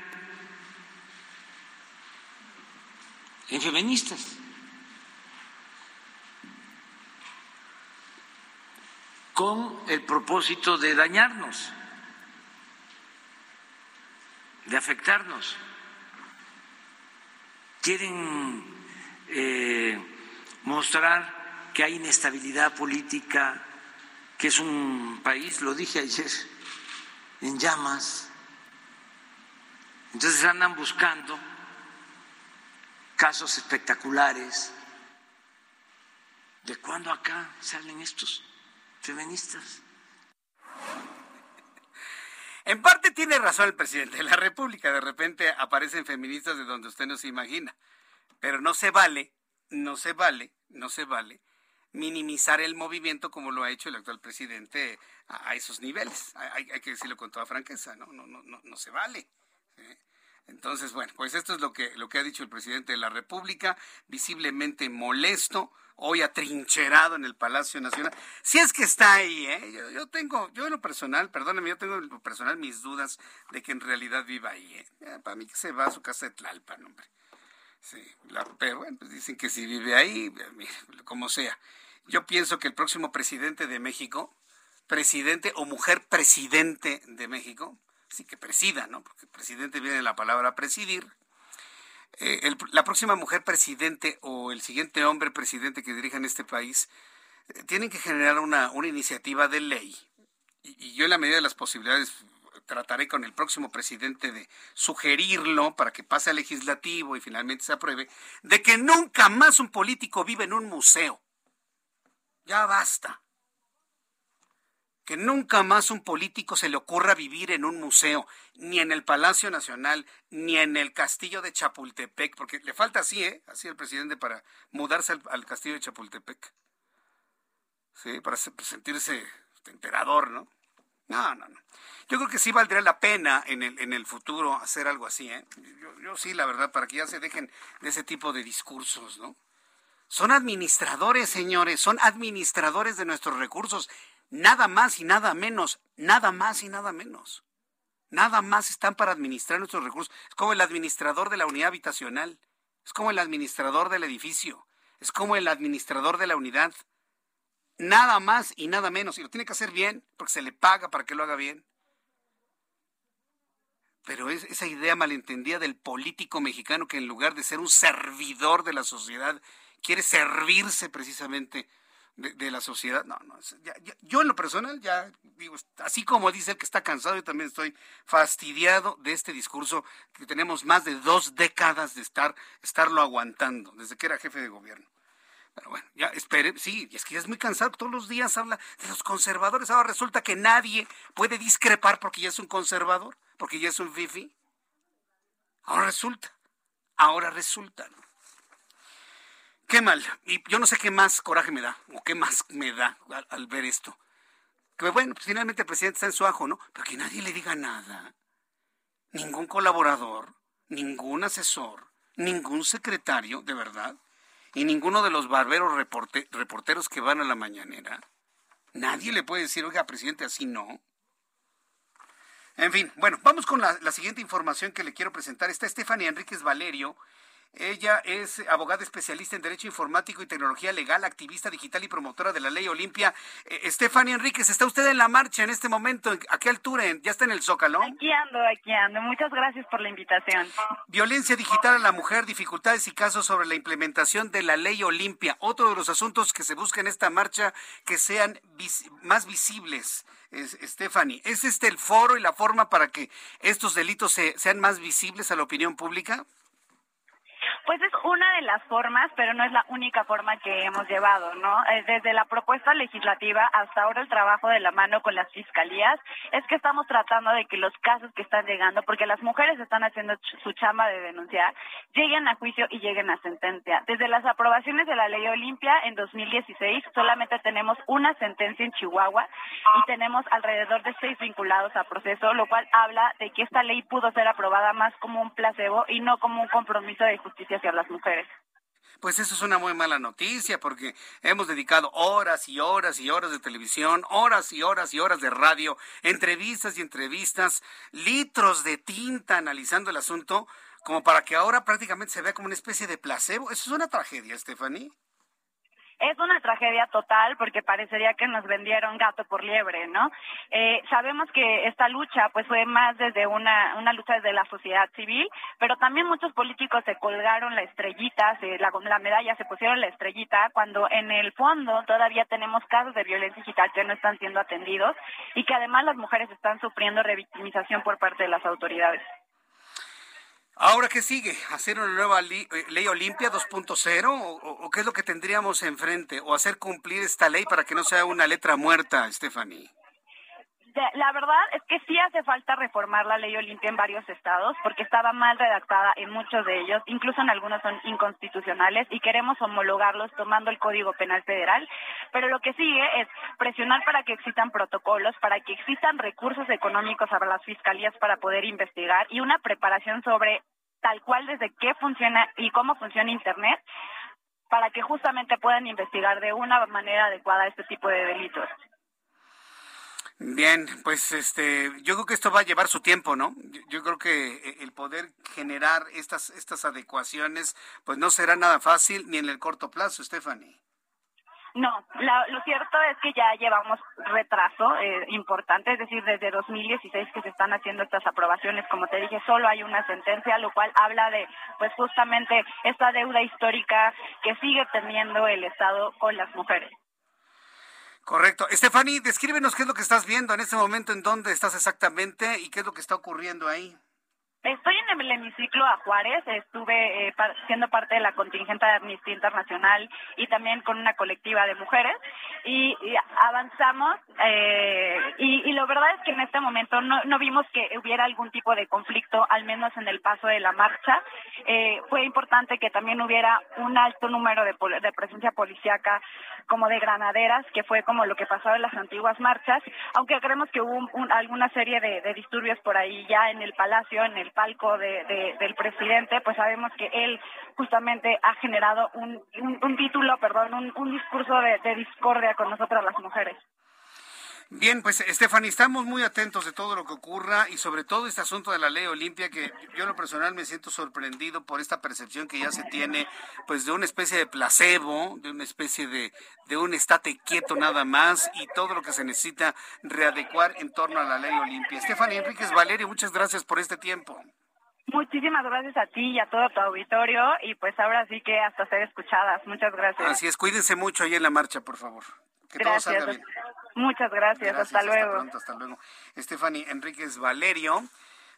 en feministas. con el propósito de dañarnos de afectarnos. Quieren eh, mostrar que hay inestabilidad política, que es un país, lo dije ayer, en llamas. Entonces andan buscando casos espectaculares. ¿De cuándo acá salen estos feministas? En parte tiene razón el presidente de la República. De repente aparecen feministas de donde usted no se imagina. Pero no se vale, no se vale, no se vale minimizar el movimiento como lo ha hecho el actual presidente a, esos niveles. Hay, que decirlo con toda franqueza, no, no, no, no, no se vale. Entonces, bueno, pues esto es lo que, lo que ha dicho el presidente de la República, visiblemente molesto, hoy atrincherado en el Palacio Nacional. Si es que está ahí, ¿eh? Yo, tengo, yo en lo personal, perdóneme, yo tengo en lo personal mis dudas de que en realidad viva ahí, ¿eh? Para mí que se va a su casa de Tlalpan, hombre. Sí, pero bueno, pues dicen que si vive ahí, mire, como sea. Yo pienso que el próximo presidente de México, presidente o mujer presidente de México, sí que presida, ¿no? Porque presidente viene la palabra presidir. Eh, la próxima mujer presidente o el siguiente hombre presidente que dirija en este país eh, tienen que generar una, iniciativa de ley. Y, yo en la medida de las posibilidades trataré con el próximo presidente de sugerirlo para que pase al legislativo y finalmente se apruebe, de que nunca más un político vive en un museo. Ya basta que nunca más un político se le ocurra vivir en un museo, ni en el Palacio Nacional, ni en el Castillo de Chapultepec, porque le falta así, ¿eh? Así el presidente para mudarse al, Castillo de Chapultepec. Sí, para sentirse emperador, ¿no? No, no, no. Yo creo que sí valdría la pena en el, en el futuro hacer algo así, ¿eh? Yo, yo sí, la verdad, para que ya se dejen de ese tipo de discursos, ¿no? Son administradores, señores, son administradores de nuestros recursos. Nada más y nada menos, nada más y nada menos. Nada más están para administrar nuestros recursos. Es como el administrador de la unidad habitacional, es como el administrador del edificio, es como el administrador de la unidad. Nada más y nada menos. Y lo tiene que hacer bien, porque se le paga para que lo haga bien. Pero es esa idea malentendida del político mexicano que en lugar de ser un servidor de la sociedad, quiere servirse precisamente de, la sociedad. No, no, yo en lo personal ya digo, así como dice el que está cansado, yo también estoy fastidiado de este discurso que tenemos más de dos décadas de estar, estarlo aguantando, desde que era jefe de gobierno. Pero bueno, ya espere, sí, es que ya es muy cansado, todos los días habla de los conservadores, ahora resulta que nadie puede discrepar porque ya es un conservador, porque ya es un fifi. Ahora resulta, ahora resulta. ¿no? Qué mal. Y yo no sé qué más coraje me da, o qué más me da al, ver esto. Que bueno, pues finalmente el presidente está en su ajo, ¿no? Pero que nadie le diga nada. Ningún colaborador, ningún asesor, ningún secretario, de verdad, y ninguno de los barberos reporteros que van a la mañanera. Nadie le puede decir, oiga, presidente, así no. En fin, bueno, vamos con la, siguiente información que le quiero presentar. Está Stephanie Enríquez Valerio, ella es abogada especialista en Derecho Informático y Tecnología Legal, activista digital y promotora de la Ley Olimpia. Eh, Stephanie Enríquez, ¿está usted en la marcha en este momento? ¿A qué altura? ¿Ya está en el Zócalo? Aquí ando, aquí ando. Muchas gracias por la invitación. Violencia digital a la mujer, dificultades y casos sobre la implementación de la Ley Olimpia. Otro de los asuntos que se busca en esta marcha que sean más visibles. Es, Stephanie, ¿es este el foro y la forma para que estos delitos sean más visibles a la opinión pública? Pues es una de las formas, pero no es la única forma que hemos llevado, ¿no? Eh, desde la propuesta legislativa hasta ahora el trabajo de la mano con las fiscalías es que estamos tratando de que los casos que están llegando, porque las mujeres están haciendo su chamba de denunciar, lleguen a juicio y lleguen a sentencia. Desde las aprobaciones de la ley Olimpia en 2016 solamente tenemos una sentencia en Chihuahua y tenemos alrededor de seis vinculados a proceso, lo cual habla de que esta ley pudo ser aprobada más como un placebo y no como un compromiso de justicia las mujeres. Pues eso es una muy mala noticia porque hemos dedicado horas y horas y horas de televisión, horas y horas y horas de radio, entrevistas y entrevistas, litros de tinta analizando el asunto, como para que ahora prácticamente se vea como una especie de placebo. Eso es una tragedia, Stephanie. Es una tragedia total porque parecería que nos vendieron gato por liebre, ¿no? Eh, sabemos que esta lucha pues fue más desde una, una lucha desde la sociedad civil, pero también muchos políticos se colgaron la estrellita, se, la, la medalla, se pusieron la estrellita, cuando en el fondo todavía tenemos casos de violencia digital que no están siendo atendidos y que además las mujeres están sufriendo revictimización por parte de las autoridades. Ahora, ¿qué sigue? ¿Hacer una nueva eh, ley Olimpia 2.0 o, qué es lo que tendríamos enfrente? ¿O hacer cumplir esta ley para que no sea una letra muerta, Stephanie? La verdad es que sí hace falta reformar la ley Olimpia en varios estados porque estaba mal redactada en muchos de ellos, incluso en algunos son inconstitucionales y queremos homologarlos tomando el Código Penal Federal, pero lo que sigue es presionar para que existan protocolos, para que existan recursos económicos para las fiscalías para poder investigar y una preparación sobre tal cual desde qué funciona y cómo funciona Internet para que justamente puedan investigar de una manera adecuada este tipo de delitos. Bien, pues este, yo creo que esto va a llevar su tiempo, ¿no? Yo, creo que eh, el poder generar estas estas adecuaciones, pues no será nada fácil ni en el corto plazo, Stephanie. No, lo cierto es que ya llevamos retraso eh, importante, es decir, desde 2016 que se están haciendo estas aprobaciones, como te dije, solo hay una sentencia, lo cual habla de, pues justamente, esta deuda histórica que sigue teniendo el Estado con las mujeres. Correcto. Stephanie, descríbenos qué es lo que estás viendo en este momento, en dónde estás exactamente y qué es lo que está ocurriendo ahí. Estoy en el hemiciclo a Juárez, estuve eh, siendo parte de la contingente de Amnistía Internacional y también con una colectiva de mujeres y, avanzamos eh, y, y, lo verdad es que en este momento no, no, vimos que hubiera algún tipo de conflicto, al menos en el paso de la marcha. Eh, fue importante que también hubiera un alto número de, de presencia policíaca como de granaderas, que fue como lo que pasaba en las antiguas marchas, aunque creemos que hubo alguna serie de, de disturbios por ahí ya en el palacio, en el palco de, del presidente, pues sabemos que él justamente ha generado un, un, título, perdón, un, un discurso de, de discordia con nosotras las mujeres. Bien, pues Stephanie, estamos muy atentos de todo lo que ocurra y sobre todo este asunto de la ley Olimpia que yo en lo personal me siento sorprendido por esta percepción que ya se tiene pues de una especie de placebo, de una especie de, de un estate quieto nada más y todo lo que se necesita readecuar en torno a la ley Olimpia. Stephanie Enríquez Valerio, muchas gracias por este tiempo. Muchísimas gracias a ti y a todo tu auditorio y pues ahora sí que hasta ser escuchadas. Muchas gracias. Así es, cuídense mucho ahí en la marcha, por favor. Que todo salga bien. Muchas gracias, hasta luego. Hasta pronto, hasta luego. Stephanie Enríquez Valerio,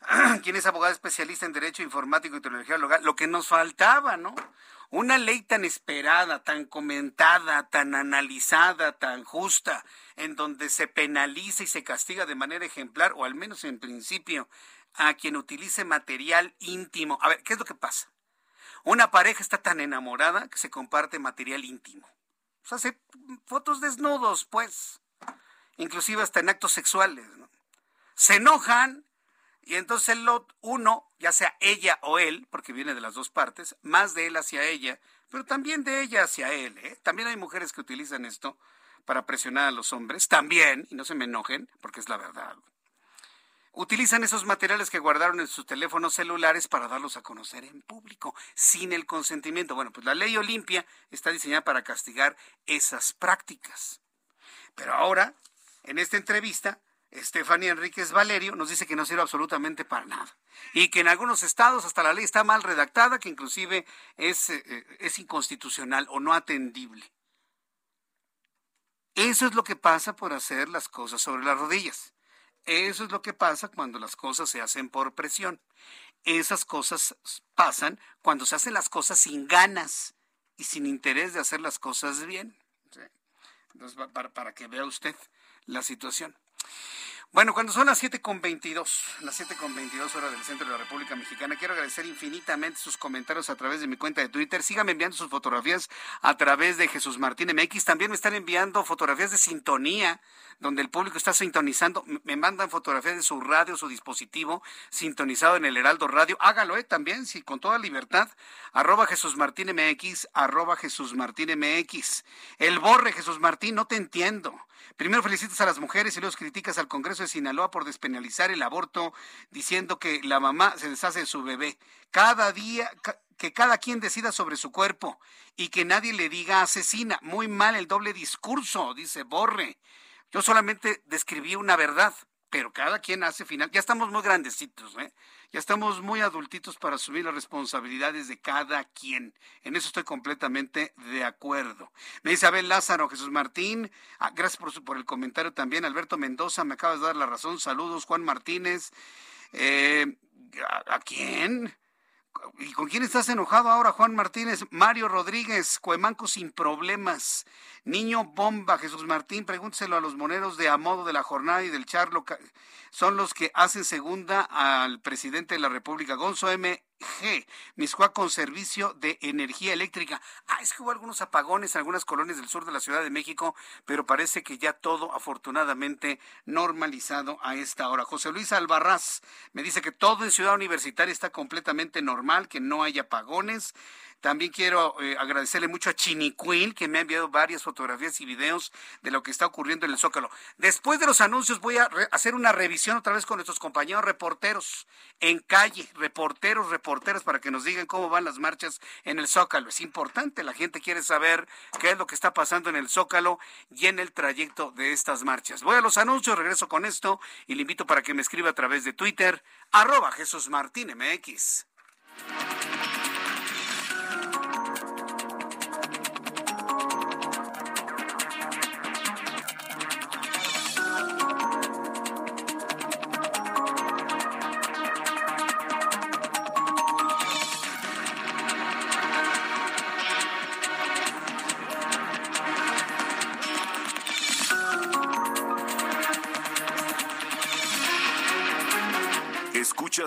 [CLEARS THROAT] quien es abogada especialista en Derecho Informático y Tecnología Local, lo que nos faltaba, ¿no? Una ley tan esperada, tan comentada, tan analizada, tan justa, en donde se penaliza y se castiga de manera ejemplar, o al menos en principio, a quien utilice material íntimo. A ver, ¿qué es lo que pasa? Una pareja está tan enamorada que se comparte material íntimo. O sea, hace fotos desnudos, pues inclusive hasta en actos sexuales. Se enojan y entonces el lot uno, ya sea ella o él, porque viene de las dos partes, más de él hacia ella, pero también de ella hacia él. ¿eh? También hay mujeres que utilizan esto para presionar a los hombres, también, y no se me enojen, porque es la verdad. utilizan esos materiales que guardaron en sus teléfonos celulares para darlos a conocer en público, sin el consentimiento. Bueno, pues la ley Olimpia está diseñada para castigar esas prácticas. Pero ahora, en esta entrevista, Estefanía Enríquez Valerio nos dice que no sirve absolutamente para nada y que en algunos estados hasta la ley está mal redactada, que inclusive es, eh, eh, es inconstitucional o no atendible. Eso es lo que pasa por hacer las cosas sobre las rodillas. Eso es lo que pasa cuando las cosas se hacen por presión. Esas cosas pasan cuando se hacen las cosas sin ganas y sin interés de hacer las cosas bien. Entonces, para, para que vea usted la situación. Bueno, cuando son las 7.22, las 7.22 horas del centro de la República Mexicana, quiero agradecer infinitamente sus comentarios a través de mi cuenta de Twitter. Síganme enviando sus fotografías a través de Jesús Martín MX. También me están enviando fotografías de sintonía, donde el público está sintonizando. Me mandan fotografías de su radio, su dispositivo sintonizado en el Heraldo Radio. Hágalo, ¿eh? También, sí, con toda libertad. Arroba Jesús Martín MX, arroba Jesús Martín MX. El borre, Jesús Martín, no te entiendo. Primero felicitas a las mujeres y luego criticas al Congreso de Sinaloa por despenalizar el aborto, diciendo que la mamá se deshace de su bebé. Cada día, que cada quien decida sobre su cuerpo y que nadie le diga asesina. Muy mal el doble discurso, dice Borre. Yo solamente describí una verdad, pero cada quien hace final. Ya estamos muy grandecitos, ¿eh? Ya estamos muy adultitos para asumir las responsabilidades de cada quien. En eso estoy completamente de acuerdo. Me dice Abel Lázaro, Jesús Martín, ah, gracias por, por el comentario también. Alberto Mendoza, me acabas de dar la razón. Saludos, Juan Martínez. Eh, ¿a, quién? ¿Y con quién estás enojado ahora, Juan Martínez? Mario Rodríguez, Cuemanco sin problemas. Niño Bomba, Jesús Martín, pregúnteselo a los moneros de a modo de la jornada y del charlo. Son los que hacen segunda al presidente de la República, Gonzo M. G. Con servicio de energía eléctrica. Ah, es que hubo algunos apagones en algunas colonias del sur de la Ciudad de México, pero parece que ya todo afortunadamente normalizado a esta hora. José Luis Albarraz me dice que todo en Ciudad Universitaria está completamente normal, que no hay apagones. También quiero eh, agradecerle mucho a Chiniquil, que me ha enviado varias fotografías y videos de lo que está ocurriendo en el Zócalo. Después de los anuncios voy a hacer una revisión otra vez con nuestros compañeros reporteros en calle, reporteros, reporteras, para que nos digan cómo van las marchas en el Zócalo. Es importante, la gente quiere saber qué es lo que está pasando en el Zócalo y en el trayecto de estas marchas. Voy a los anuncios, regreso con esto y le invito para que me escriba a través de Twitter, arroba Jesús Martín MX.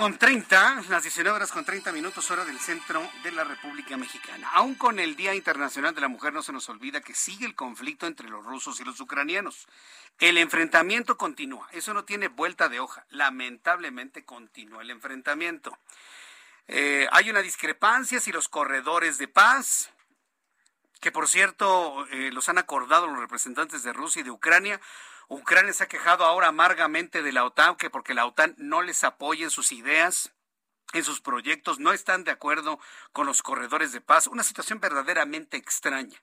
Con 30, las 19 horas con 30 minutos, hora del centro de la República Mexicana. Aún con el Día Internacional de la Mujer, no se nos olvida que sigue el conflicto entre los rusos y los ucranianos. El enfrentamiento continúa, eso no tiene vuelta de hoja. Lamentablemente continúa el enfrentamiento. Eh, hay una discrepancia si los corredores de paz, que por cierto eh, los han acordado los representantes de Rusia y de Ucrania, Ucrania se ha quejado ahora amargamente de la OTAN, que porque la OTAN no les apoya en sus ideas. en sus proyectos, no están de acuerdo con los corredores de paz, una situación verdaderamente extraña.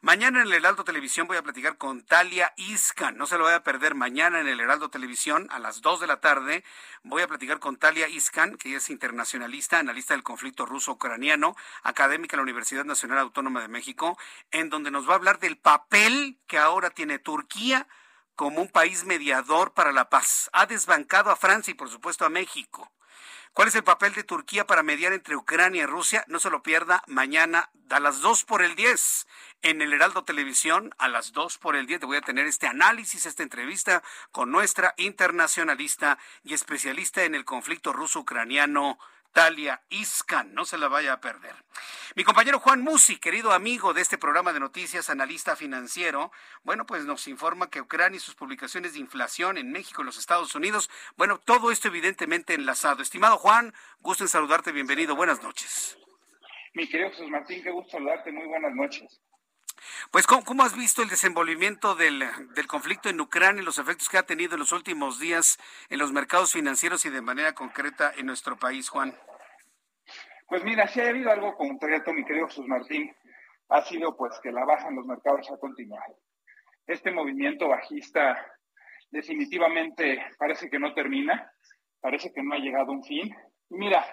Mañana en el Heraldo Televisión voy a platicar con Talia Iscan. No se lo voy a perder mañana en el Heraldo Televisión a las 2 de la tarde. Voy a platicar con Talia Iscan, que es internacionalista, analista del conflicto ruso-ucraniano, académica en la Universidad Nacional Autónoma de México, en donde nos va a hablar del papel que ahora tiene Turquía como un país mediador para la paz. Ha desbancado a Francia y por supuesto a México. ¿Cuál es el papel de Turquía para mediar entre Ucrania y Rusia? No se lo pierda mañana a las 2 por el 10 en el Heraldo Televisión a las 2 por el 10. Te voy a tener este análisis, esta entrevista con nuestra internacionalista y especialista en el conflicto ruso-ucraniano, Talia Iscan. No se la vaya a perder. Mi compañero Juan Musi, querido amigo de este programa de noticias, analista financiero, bueno, pues nos informa que Ucrania y sus publicaciones de inflación en México y los Estados Unidos, bueno, todo esto evidentemente enlazado. Estimado Juan, gusto en saludarte, bienvenido, buenas noches. Mi querido Jesús Martín, qué gusto saludarte, muy buenas noches. Pues, ¿cómo, has visto el desenvolvimiento del, del, conflicto en Ucrania y los efectos que ha tenido en los últimos días en los mercados financieros y de manera concreta en nuestro país, Juan? Pues mira, si ha habido algo concreto, mi querido Jesús Martín, ha sido pues que la baja en los mercados ha continuado. Este movimiento bajista definitivamente parece que no termina, parece que no ha llegado a un fin. Mira,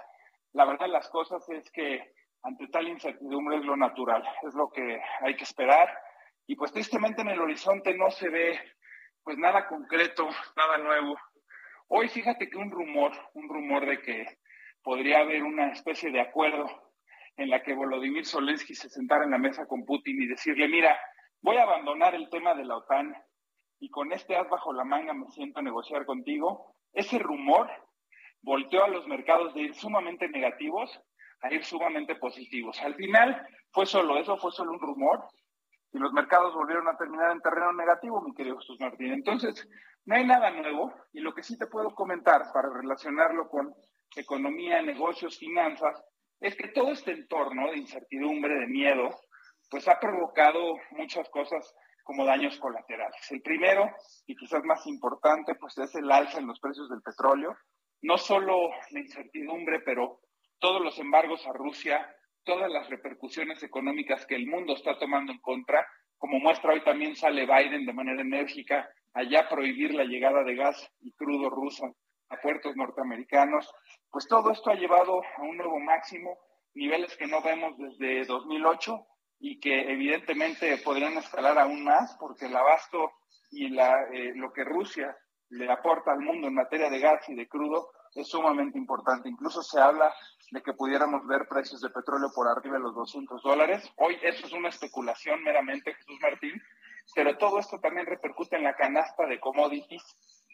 la verdad de las cosas es que ante tal incertidumbre es lo natural, es lo que hay que esperar. Y pues tristemente en el horizonte no se ve pues nada concreto, nada nuevo. Hoy fíjate que un rumor, un rumor de que podría haber una especie de acuerdo en la que Volodymyr Zelensky se sentara en la mesa con Putin y decirle, mira, voy a abandonar el tema de la OTAN y con este as bajo la manga me siento a negociar contigo. Ese rumor volteó a los mercados de ir sumamente negativos a ir sumamente positivos. Al final fue solo eso, fue solo un rumor y los mercados volvieron a terminar en terreno negativo, mi querido Jesús Martín. Entonces, no hay nada nuevo y lo que sí te puedo comentar para relacionarlo con economía, negocios, finanzas, es que todo este entorno de incertidumbre, de miedo, pues ha provocado muchas cosas como daños colaterales. El primero, y quizás más importante, pues es el alza en los precios del petróleo. No solo la incertidumbre, pero todos los embargos a Rusia, todas las repercusiones económicas que el mundo está tomando en contra, como muestra hoy también sale Biden de manera enérgica allá prohibir la llegada de gas y crudo ruso a puertos norteamericanos, pues todo esto ha llevado a un nuevo máximo, niveles que no vemos desde 2008 y que evidentemente podrían escalar aún más porque el abasto y la, eh, lo que Rusia le aporta al mundo en materia de gas y de crudo es sumamente importante. Incluso se habla de que pudiéramos ver precios de petróleo por arriba de los 200 dólares. Hoy eso es una especulación meramente, Jesús Martín, pero todo esto también repercute en la canasta de commodities,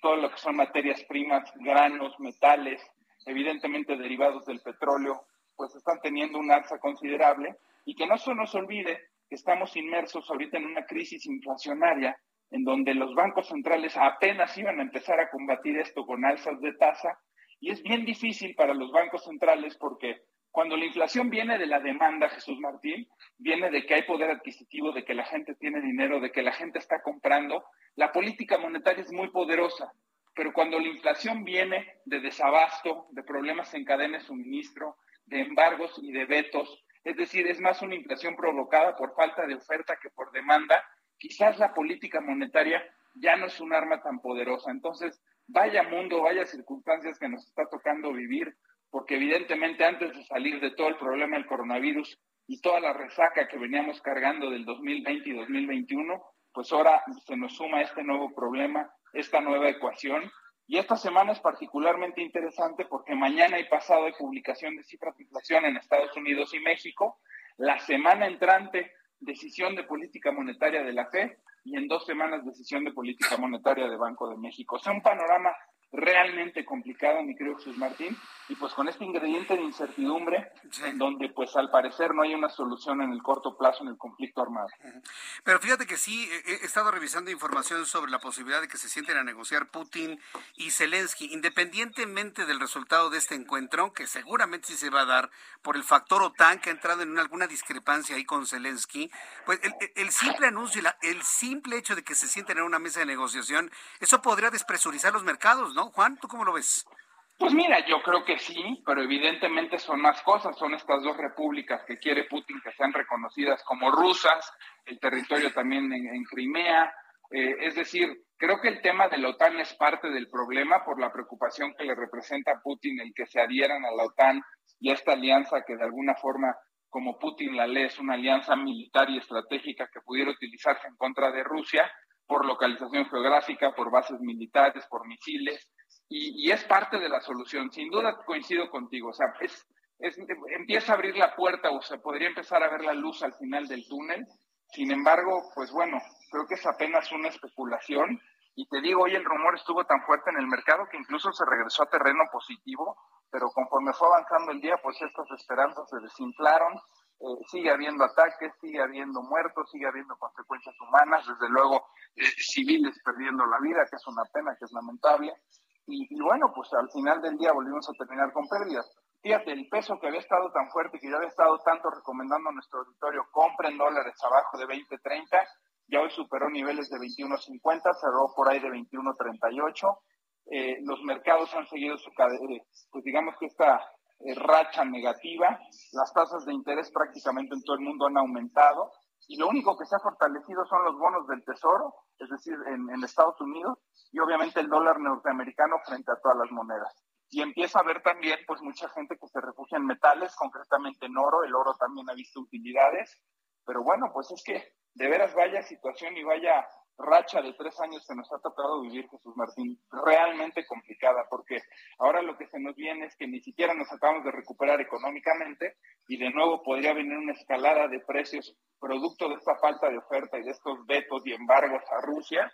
todo lo que son materias primas, granos, metales, evidentemente derivados del petróleo, pues están teniendo un alza considerable y que no se nos olvide que estamos inmersos ahorita en una crisis inflacionaria en donde los bancos centrales apenas iban a empezar a combatir esto con alzas de tasa y es bien difícil para los bancos centrales porque cuando la inflación viene de la demanda, Jesús Martín, viene de que hay poder adquisitivo, de que la gente tiene dinero, de que la gente está comprando, la política monetaria es muy poderosa. Pero cuando la inflación viene de desabasto, de problemas en cadena de suministro, de embargos y de vetos, es decir, es más una inflación provocada por falta de oferta que por demanda, quizás la política monetaria ya no es un arma tan poderosa. Entonces, vaya mundo, vaya circunstancias que nos está tocando vivir, porque evidentemente antes de salir de todo el problema del coronavirus y toda la resaca que veníamos cargando del 2020 y 2021, pues ahora se nos suma este nuevo problema, esta nueva ecuación. Y esta semana es particularmente interesante porque mañana y pasado hay publicación de cifras de inflación en Estados Unidos y México. La semana entrante, decisión de política monetaria de la FED y en dos semanas decisión de política monetaria de Banco de México. O sea, un panorama realmente complicado, mi querido Jesús Martín, y pues con este ingrediente de incertidumbre, en donde pues al parecer no hay una solución en el corto plazo en el conflicto armado. Pero fíjate que sí, he estado revisando información sobre la posibilidad de que se sienten a negociar Putin y Zelensky, independientemente del resultado de este encuentro, que seguramente sí se va a dar por el factor OTAN que ha entrado en alguna discrepancia ahí con Zelensky, pues el, simple anuncio, el simple hecho de que se sienten en una mesa de negociación, eso podría despresurizar los mercados, ¿no? Juan, ¿tú cómo lo ves? Pues mira, yo creo que sí, pero evidentemente son más cosas. Son estas dos repúblicas que quiere Putin que sean reconocidas como rusas, el territorio también en, Crimea. Eh, es decir, creo que el tema de la OTAN es parte del problema por la preocupación que le representa a Putin el que se adhieran a la OTAN y a esta alianza que de alguna forma, como Putin la lee, es una alianza militar y estratégica que pudiera utilizarse en contra de Rusia por localización geográfica, por bases militares, por misiles y, es parte de la solución. Sin duda coincido contigo, o sea, es, empieza a abrir la puerta o se podría empezar a ver la luz al final del túnel. Sin embargo, pues bueno, creo que es apenas una especulación. Y te digo, hoy el rumor estuvo tan fuerte en el mercado que incluso se regresó a terreno positivo, pero conforme fue avanzando el día, pues estas esperanzas se desinflaron. Eh, sigue habiendo ataques, sigue habiendo muertos, sigue habiendo consecuencias humanas, desde luego eh, civiles perdiendo la vida, que es una pena, que es lamentable. Y, bueno, pues al final del día volvimos a terminar con pérdidas. Fíjate, el peso que había estado tan fuerte, que ya había estado tanto recomendando a nuestro auditorio, compren dólares abajo de 20.30, ya hoy superó niveles de 21.50, cerró por ahí de 21.38. Eh, los mercados han seguido su cadena, eh, pues digamos que esta racha negativa, las tasas de interés prácticamente en todo el mundo han aumentado y lo único que se ha fortalecido son los bonos del tesoro, es decir, en, Estados Unidos, y obviamente el dólar norteamericano frente a todas las monedas. Y empieza a haber también, pues, mucha gente que se refugia en metales, concretamente en oro. El oro también ha visto utilidades. Pero bueno, pues es que de veras vaya situación y vaya racha de tres años que nos ha tocado vivir, Jesús Martín, realmente complicada, porque ahora lo que se nos viene es que ni siquiera nos acabamos de recuperar económicamente y de nuevo podría venir una escalada de precios producto de esta falta de oferta y de estos vetos y embargos a Rusia,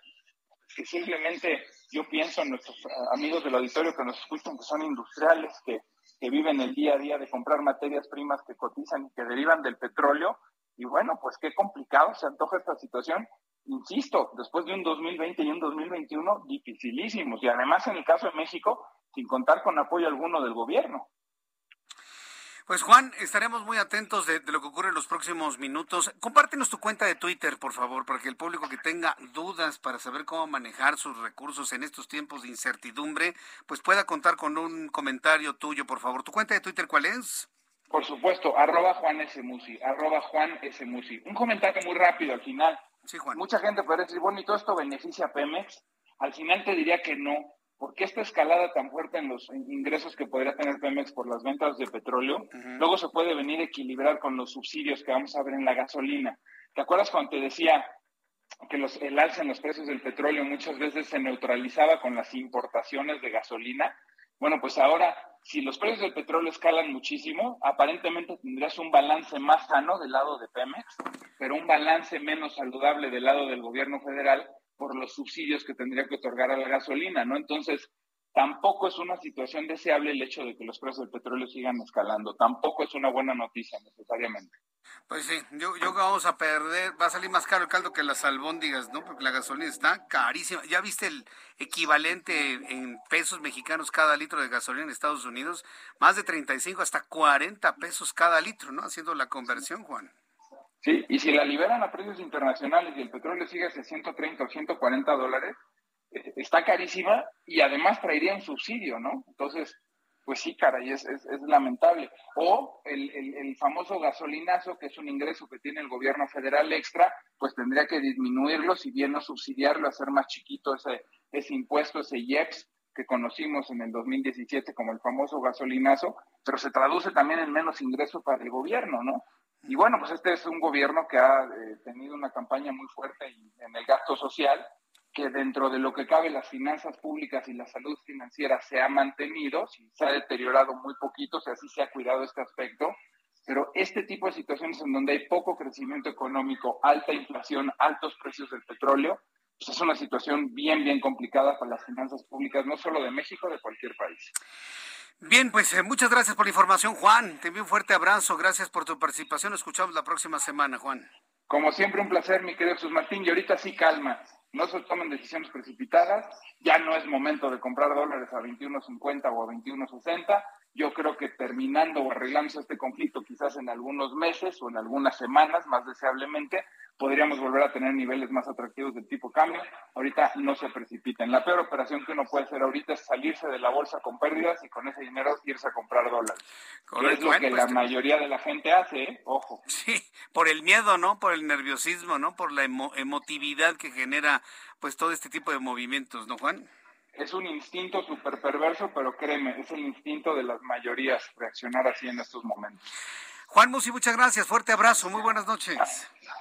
que simplemente yo pienso en nuestros amigos del auditorio que nos escuchan, que son industriales, que, que viven el día a día de comprar materias primas que cotizan y que derivan del petróleo, y bueno, pues qué complicado se antoja esta situación insisto, después de un 2020 y un 2021 dificilísimos. Y además, en el caso de México, sin contar con apoyo alguno del gobierno. Pues Juan, estaremos muy atentos de, lo que ocurre en los próximos minutos. Compártenos tu cuenta de Twitter, por favor, para que el público que tenga dudas para saber cómo manejar sus recursos en estos tiempos de incertidumbre, pues pueda contar con un comentario tuyo, por favor. ¿Tu cuenta de Twitter cuál es? Por supuesto, arroba Juan S. Musi, arroba Juan S. Musi. Un comentario muy rápido al final. Mucha gente puede decir, bueno, ¿y todo esto beneficia a Pemex? Al final te diría que no, porque esta escalada tan fuerte en los ingresos que podría tener Pemex por las ventas de petróleo, luego se puede venir a equilibrar con los subsidios que vamos a ver en la gasolina. ¿Te acuerdas cuando te decía que los, el alza en los precios del petróleo muchas veces se neutralizaba con las importaciones de gasolina? Bueno, pues ahora, si los precios del petróleo escalan muchísimo, aparentemente tendrías un balance más sano del lado de Pemex, pero un balance menos saludable del lado del gobierno federal por los subsidios que tendría que otorgar a la gasolina, ¿no? Entonces, tampoco es una situación deseable el hecho de que los precios del petróleo sigan escalando, tampoco es una buena noticia necesariamente. Pues sí, yo, yo vamos a perder, va a salir más caro el caldo que las albóndigas, ¿no? Porque la gasolina está carísima. ¿Ya viste el equivalente en pesos mexicanos cada litro de gasolina en Estados Unidos? Más de 35 hasta 40 pesos cada litro, ¿no? Haciendo la conversión, Juan. Sí, y si la liberan a precios internacionales y el petróleo sigue a 130 o 140 dólares, eh, está carísima y además traería un subsidio, ¿no? Entonces, pues sí, caray, es, es, lamentable. O el, el, famoso gasolinazo, que es un ingreso que tiene el gobierno federal extra, pues tendría que disminuirlo, si bien no subsidiarlo, hacer más chiquito ese, ese impuesto, ese IEPS que conocimos en el 2017 como el famoso gasolinazo, pero se traduce también en menos ingreso para el gobierno, ¿no? Y bueno, pues este es un gobierno que ha eh, tenido una campaña muy fuerte en el gasto social que dentro de lo que cabe las finanzas públicas y la salud financiera se ha mantenido, se ha deteriorado muy poquito, o sea, sí se ha cuidado este aspecto, pero este tipo de situaciones en donde hay poco crecimiento económico, alta inflación, altos precios del petróleo, pues es una situación bien, bien complicada para las finanzas públicas, no solo de México, de cualquier país. Bien, pues eh, muchas gracias por la información, Juan. Te envío un fuerte abrazo. Gracias por tu participación. Nos escuchamos la próxima semana, Juan. Como siempre, un placer, mi querido Jesús Martín. Y ahorita sí calma no se tomen decisiones precipitadas, ya no es momento de comprar dólares a 21.50 o a 21.60. Yo creo que terminando o arreglándose este conflicto, quizás en algunos meses o en algunas semanas, más deseablemente, podríamos volver a tener niveles más atractivos del tipo cambio. Ahorita no se precipiten. La peor operación que uno puede hacer ahorita es salirse de la bolsa con pérdidas y con ese dinero irse a comprar dólares. es lo que la pues, mayoría de la gente hace, ¿eh? ojo. Sí, por el miedo, ¿no? Por el nerviosismo, ¿no? Por la emotividad que genera pues todo este tipo de movimientos, ¿no, Juan? Es un instinto súper perverso, pero créeme, es el instinto de las mayorías reaccionar así en estos momentos. Juan Musi, muchas gracias. Fuerte abrazo. Muy buenas noches.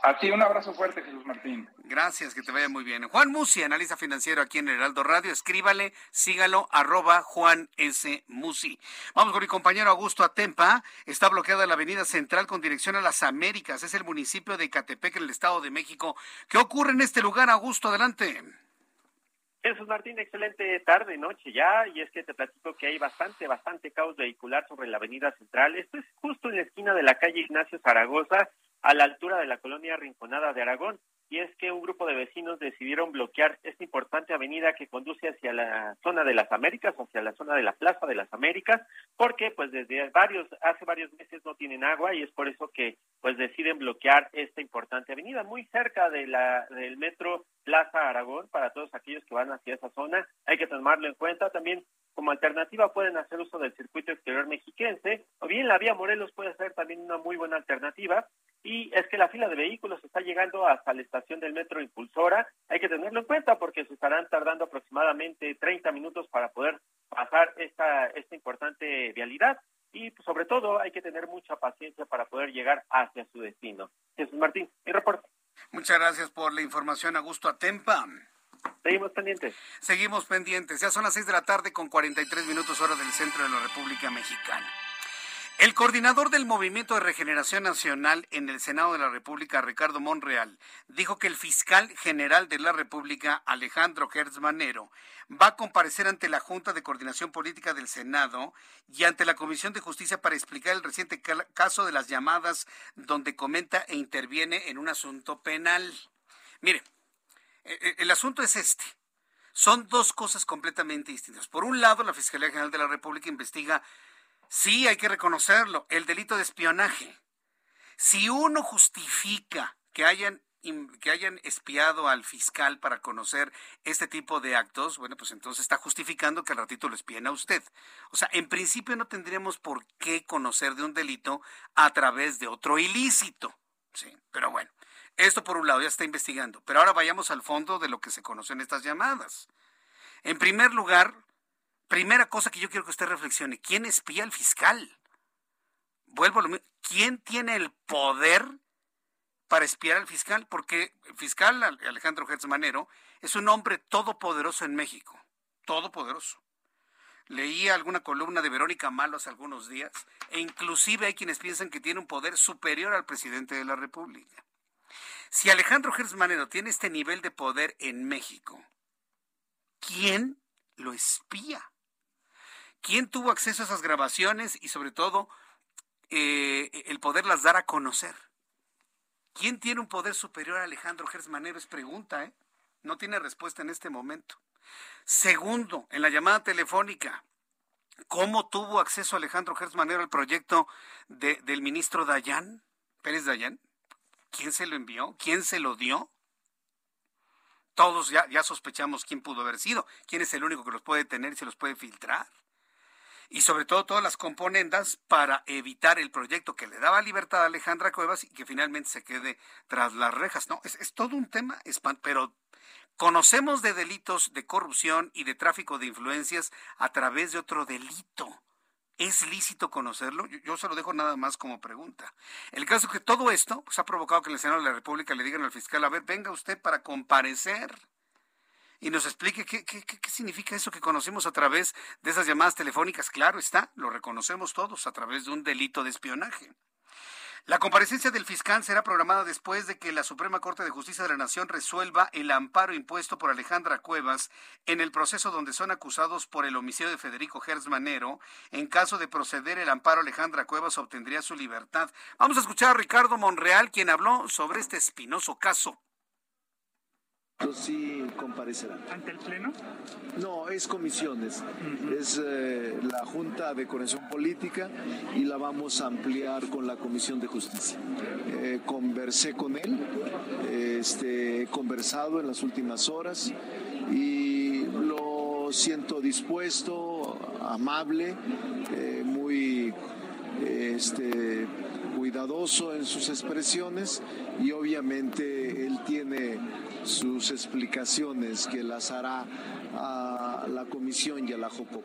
A, ti un abrazo fuerte, Jesús Martín. Gracias, que te vaya muy bien. Juan Musi, analista financiero aquí en Heraldo Radio. Escríbale, sígalo, arroba Juan S. Musi. Vamos con mi compañero Augusto Atempa. Está bloqueada la avenida central con dirección a las Américas. Es el municipio de Catepec, en el Estado de México. ¿Qué ocurre en este lugar, Augusto? Adelante. Jesús Martín, excelente tarde, noche ya, y es que te platico que hay bastante, bastante caos vehicular sobre la avenida central. Esto es justo en la esquina de la calle Ignacio Zaragoza, a la altura de la colonia Rinconada de Aragón y es que un grupo de vecinos decidieron bloquear esta importante avenida que conduce hacia la zona de las Américas, hacia la zona de la Plaza de las Américas, porque pues desde varios hace varios meses no tienen agua y es por eso que pues deciden bloquear esta importante avenida muy cerca de la del metro Plaza Aragón para todos aquellos que van hacia esa zona. Hay que tomarlo en cuenta también como alternativa pueden hacer uso del circuito exterior mexiquense o bien la vía Morelos puede ser también una muy buena alternativa y es que la fila de vehículos está llegando hasta estación del metro Impulsora. Hay que tenerlo en cuenta porque se estarán tardando aproximadamente 30 minutos para poder pasar esta, esta importante vialidad y pues, sobre todo hay que tener mucha paciencia para poder llegar hacia su destino. Jesús Martín, mi reporte. Muchas gracias por la información, Augusto Atempa. Seguimos pendientes. Seguimos pendientes. Ya son las 6 de la tarde con 43 minutos hora del centro de la República Mexicana. El coordinador del Movimiento de Regeneración Nacional en el Senado de la República, Ricardo Monreal, dijo que el fiscal general de la República, Alejandro Gertz Manero, va a comparecer ante la Junta de Coordinación Política del Senado y ante la Comisión de Justicia para explicar el reciente caso de las llamadas donde comenta e interviene en un asunto penal. Mire, e, e, el asunto es este. Son dos cosas completamente distintas. Por un lado, la Fiscalía General de la República investiga Sí, hay que reconocerlo, el delito de espionaje. Si uno justifica que hayan que hayan espiado al fiscal para conocer este tipo de actos, bueno, pues entonces está justificando que al ratito lo espien a usted. O sea, en principio no tendríamos por qué conocer de un delito a través de otro ilícito. Sí, pero bueno, esto por un lado ya está investigando. Pero ahora vayamos al fondo de lo que se conoce en estas llamadas. En primer lugar, Primera cosa que yo quiero que usted reflexione, ¿quién espía al fiscal? Vuelvo a lo mismo, ¿quién tiene el poder para espiar al fiscal? Porque el fiscal Alejandro Gertz Manero es un hombre todopoderoso en México, todopoderoso. Leía alguna columna de Verónica Malo hace algunos días e inclusive hay quienes piensan que tiene un poder superior al presidente de la República. Si Alejandro Gertz Manero tiene este nivel de poder en México, ¿quién lo espía? ¿Quién tuvo acceso a esas grabaciones y sobre todo eh, el poderlas dar a conocer? ¿Quién tiene un poder superior a Alejandro Gersmanero? Es pregunta, ¿eh? No tiene respuesta en este momento. Segundo, en la llamada telefónica, ¿cómo tuvo acceso Alejandro Gersmanero al proyecto del ministro Dayan, Pérez Dayan? ¿Quién se lo envió? ¿Quién se lo dio? Todos ya sospechamos quién pudo haber sido, quién es el único que los puede tener y se los puede filtrar y sobre todo todas las componendas para evitar el proyecto que le daba libertad a Alejandra Cuevas y que finalmente se quede tras las rejas. No, es, todo un tema, pero conocemos de delitos de corrupción y de tráfico de influencias a través de otro delito. ¿Es lícito conocerlo? Yo, se lo dejo nada más como pregunta. El caso es que todo esto pues, ha provocado que el Senado de la República le digan al fiscal, a ver, venga usted para comparecer y nos explique qué, significa eso que conocemos a través de esas llamadas telefónicas. Claro está, lo reconocemos todos a través de un delito de espionaje. La comparecencia del fiscal será programada después de que la Suprema Corte de Justicia de la Nación resuelva el amparo impuesto por Alejandra Cuevas en el proceso donde son acusados por el homicidio de Federico Manero. En caso de proceder el amparo, Alejandra Cuevas obtendría su libertad. Vamos a escuchar a Ricardo Monreal, quien habló sobre este espinoso caso. Sí comparecerán. ¿Ante el Pleno? No, es comisiones. Es eh, la Junta de Coordinación Política y la vamos a ampliar con la Comisión de Justicia. Eh, conversé con él, este, he conversado en las últimas horas y lo siento dispuesto, amable, eh, muy este, cuidadoso en sus expresiones y obviamente él tiene sus explicaciones que las hará a la comisión y a la JOCO.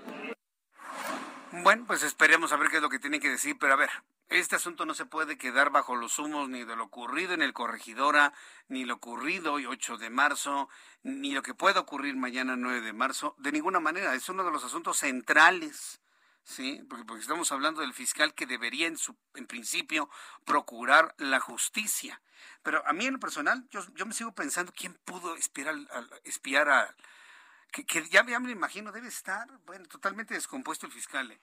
Bueno, pues esperemos a ver qué es lo que tiene que decir, pero a ver, este asunto no se puede quedar bajo los humos ni de lo ocurrido en el Corregidora, ni lo ocurrido hoy 8 de marzo, ni lo que pueda ocurrir mañana 9 de marzo, de ninguna manera. Es uno de los asuntos centrales ¿sí? Porque, porque, estamos hablando del fiscal que debería en, su, en principio procurar la justicia. Pero a mí en lo personal, yo, yo me sigo pensando quién pudo espiar, al, espiar a... Que, que ya, ya, me imagino, debe estar, bueno, totalmente descompuesto el fiscal. ¿eh?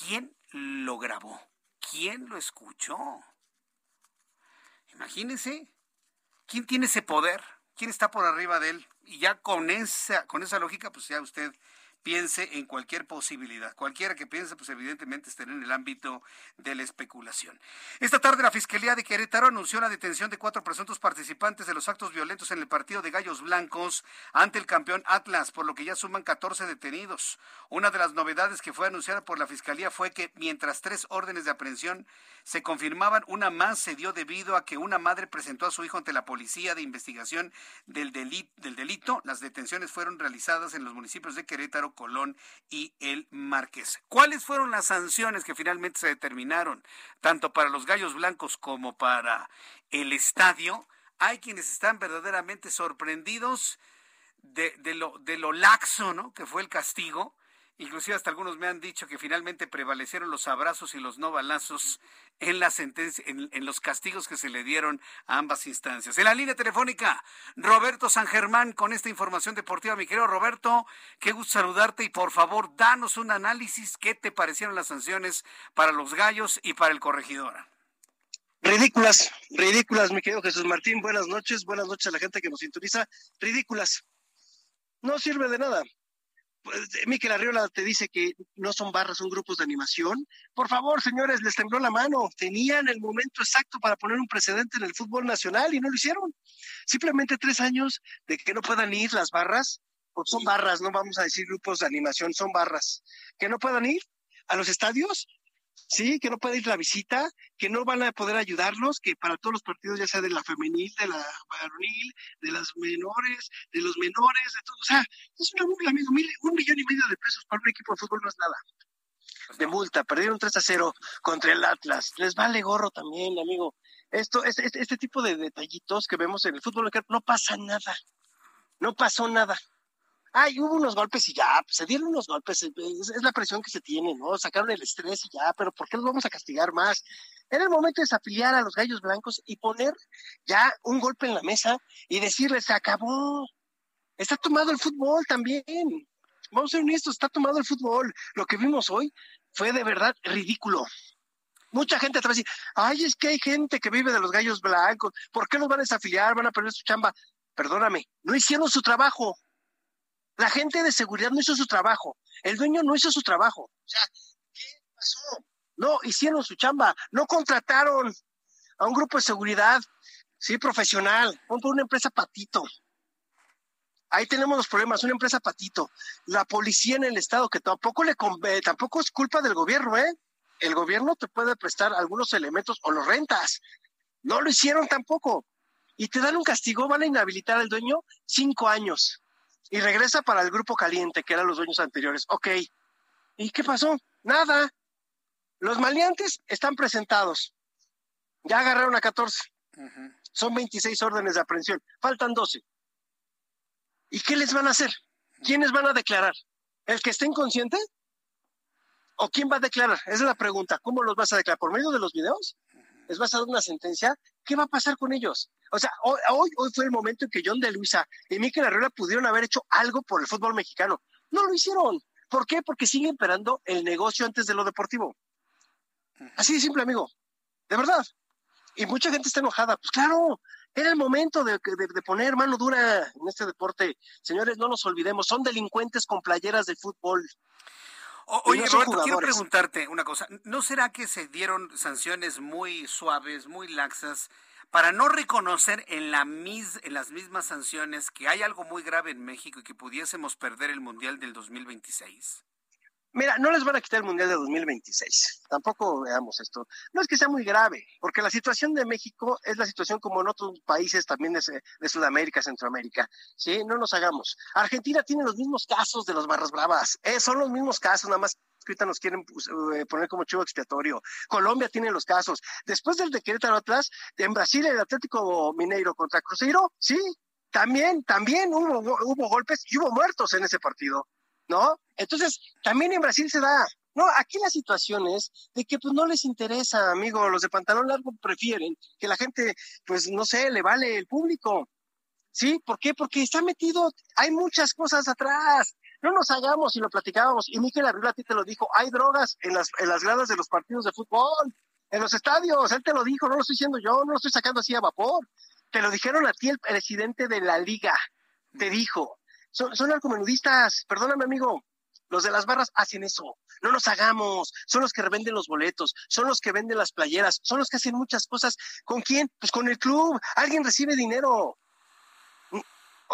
¿Quién lo grabó? ¿Quién lo escuchó? Imagínese, ¿quién tiene ese poder? ¿Quién está por arriba de él? Y ya con esa, con esa lógica, pues ya usted piense en cualquier posibilidad. Cualquiera que piense, pues evidentemente estará en el ámbito de la especulación. Esta tarde la Fiscalía de Querétaro anunció la detención de cuatro presuntos participantes de los actos violentos en el partido de Gallos Blancos ante el campeón Atlas, por lo que ya suman 14 detenidos. Una de las novedades que fue anunciada por la Fiscalía fue que mientras tres órdenes de aprehensión se confirmaban, una más se dio debido a que una madre presentó a su hijo ante la Policía de Investigación del Delito. Del delito. Las detenciones fueron realizadas en los municipios de Querétaro, Colón y El Marqués. ¿Cuáles fueron las sanciones que finalmente se determinaron, tanto para los Gallos Blancos como para el estadio? Hay quienes están verdaderamente sorprendidos de, lo, de lo laxo ¿no? que fue el castigo Inclusive hasta algunos me han dicho que finalmente prevalecieron los abrazos y los no balazos en la sentencia, en, los castigos que se le dieron a ambas instancias. En la línea telefónica, Roberto San Germán con esta información deportiva. Mi querido Roberto, qué gusto saludarte y por favor, danos un análisis. ¿Qué te parecieron las sanciones para los gallos y para el corregidor? Ridículas, ridículas, mi querido Jesús Martín. Buenas noches, buenas noches a la gente que nos sintoniza. Ridículas. No sirve de nada pues, Miquel Arriola te dice que no son barras, son grupos de animación. Por favor, señores, les tembló la mano. Tenían el momento exacto para poner un precedente en el fútbol nacional y no lo hicieron. Simplemente tres años de que no puedan ir las barras, porque son barras, no vamos a decir grupos de animación, son barras, que no puedan ir a los estadios sí, que no puede ir la visita, que no van a poder ayudarlos, que para todos los partidos, ya sea de la femenil, de la varonil, de las menores, de los menores, de todo, o sea, es una multa, amigo, un millón y medio de pesos para un equipo de fútbol no es nada. De multa, perdieron 3 a 0 contra el Atlas, les vale gorro también, amigo. Esto, este, este tipo de detallitos que vemos en el fútbol no pasa nada, no pasó nada ay, hubo unos golpes y ya, pues, se dieron unos golpes, es, la presión que se tiene, ¿no? Sacaron el estrés y ya, pero ¿por qué los vamos a castigar más? Era el momento de desafiliar a los gallos blancos y poner ya un golpe en la mesa y decirles, se acabó, está tomado el fútbol también. Vamos a ser honestos, está tomado el fútbol. Lo que vimos hoy fue de verdad ridículo. Mucha gente te va a decir, ay, es que hay gente que vive de los gallos blancos, ¿por qué los van a desafiliar? Van a perder su chamba. Perdóname, no hicieron su trabajo. La gente de seguridad no hizo su trabajo. El dueño no hizo su trabajo. O sea, ¿qué pasó? No hicieron su chamba. No contrataron a un grupo de seguridad, sí, profesional. una empresa patito. Ahí tenemos los problemas, una empresa patito. La policía en el estado, que tampoco le tampoco es culpa del gobierno, ¿eh? El gobierno te puede prestar algunos elementos o los rentas. No lo hicieron tampoco. Y te dan un castigo, van a inhabilitar al dueño cinco años y regresa para el grupo caliente, que eran los dueños anteriores. Ok. ¿Y qué pasó? Nada. Los maleantes están presentados. Ya agarraron a 14. Son 26 órdenes de aprehensión. Faltan 12. ¿Y qué les van a hacer? ¿Quiénes van a declarar? ¿El que esté inconsciente? ¿O quién va a declarar? Esa es la pregunta. ¿Cómo los vas a declarar? ¿Por medio de los videos? ¿Les vas a dar una sentencia? ¿Qué va a pasar con ellos? O sea, hoy, hoy, fue el momento en que John de Luisa y Mikel Herrera pudieron haber hecho algo por el fútbol mexicano. No lo hicieron. ¿Por qué? Porque sigue esperando el negocio antes de lo deportivo. Así de simple, amigo. De verdad. Y mucha gente está enojada. Pues claro, Era el momento de, poner mano dura en este deporte. Señores, no nos olvidemos, son delincuentes con playeras de fútbol. oye, Roberto, quiero preguntarte una cosa. ¿No será que se dieron sanciones muy suaves, muy laxas, para no reconocer en, la mis, en las mismas sanciones que hay algo muy grave en México y que pudiésemos perder el Mundial del 2026? Mira, no les van a quitar el Mundial de 2026. Tampoco veamos esto. No es que sea muy grave, porque la situación de México es la situación como en otros países también de, Sudamérica, Centroamérica. ¿Sí? No nos hagamos. Argentina tiene los mismos casos de los Barras Bravas. Eh, son los mismos casos, nada más que ahorita nos quieren pues, eh, poner como chivo expiatorio. Colombia tiene los casos. Después del de Querétaro atrás, en Brasil el Atlético Mineiro contra Cruzeiro, sí, también, también hubo, hubo golpes y hubo muertos en ese partido. ¿no? Entonces, también en Brasil se da. No, aquí la situación es de que pues no les interesa, amigo, los de pantalón largo prefieren que la gente, pues no sé, le vale el público. ¿Sí? ¿Por qué? Porque está metido, hay muchas cosas atrás. No nos hagamos y lo platicábamos. Y Miquel Arriba a ti te lo dijo, hay drogas en las, en las gradas de los partidos de fútbol, en los estadios. Él te lo dijo, no lo estoy diciendo yo, no lo estoy sacando así a vapor. Te lo dijeron a ti el presidente de la liga. Te dijo, son, son narcomenudistas, perdóname amigo, los de las barras hacen eso. No nos hagamos. Son los que revenden los boletos, son los que venden las playeras, son los que hacen muchas cosas. ¿Con quién? Pues con el club. Alguien recibe dinero.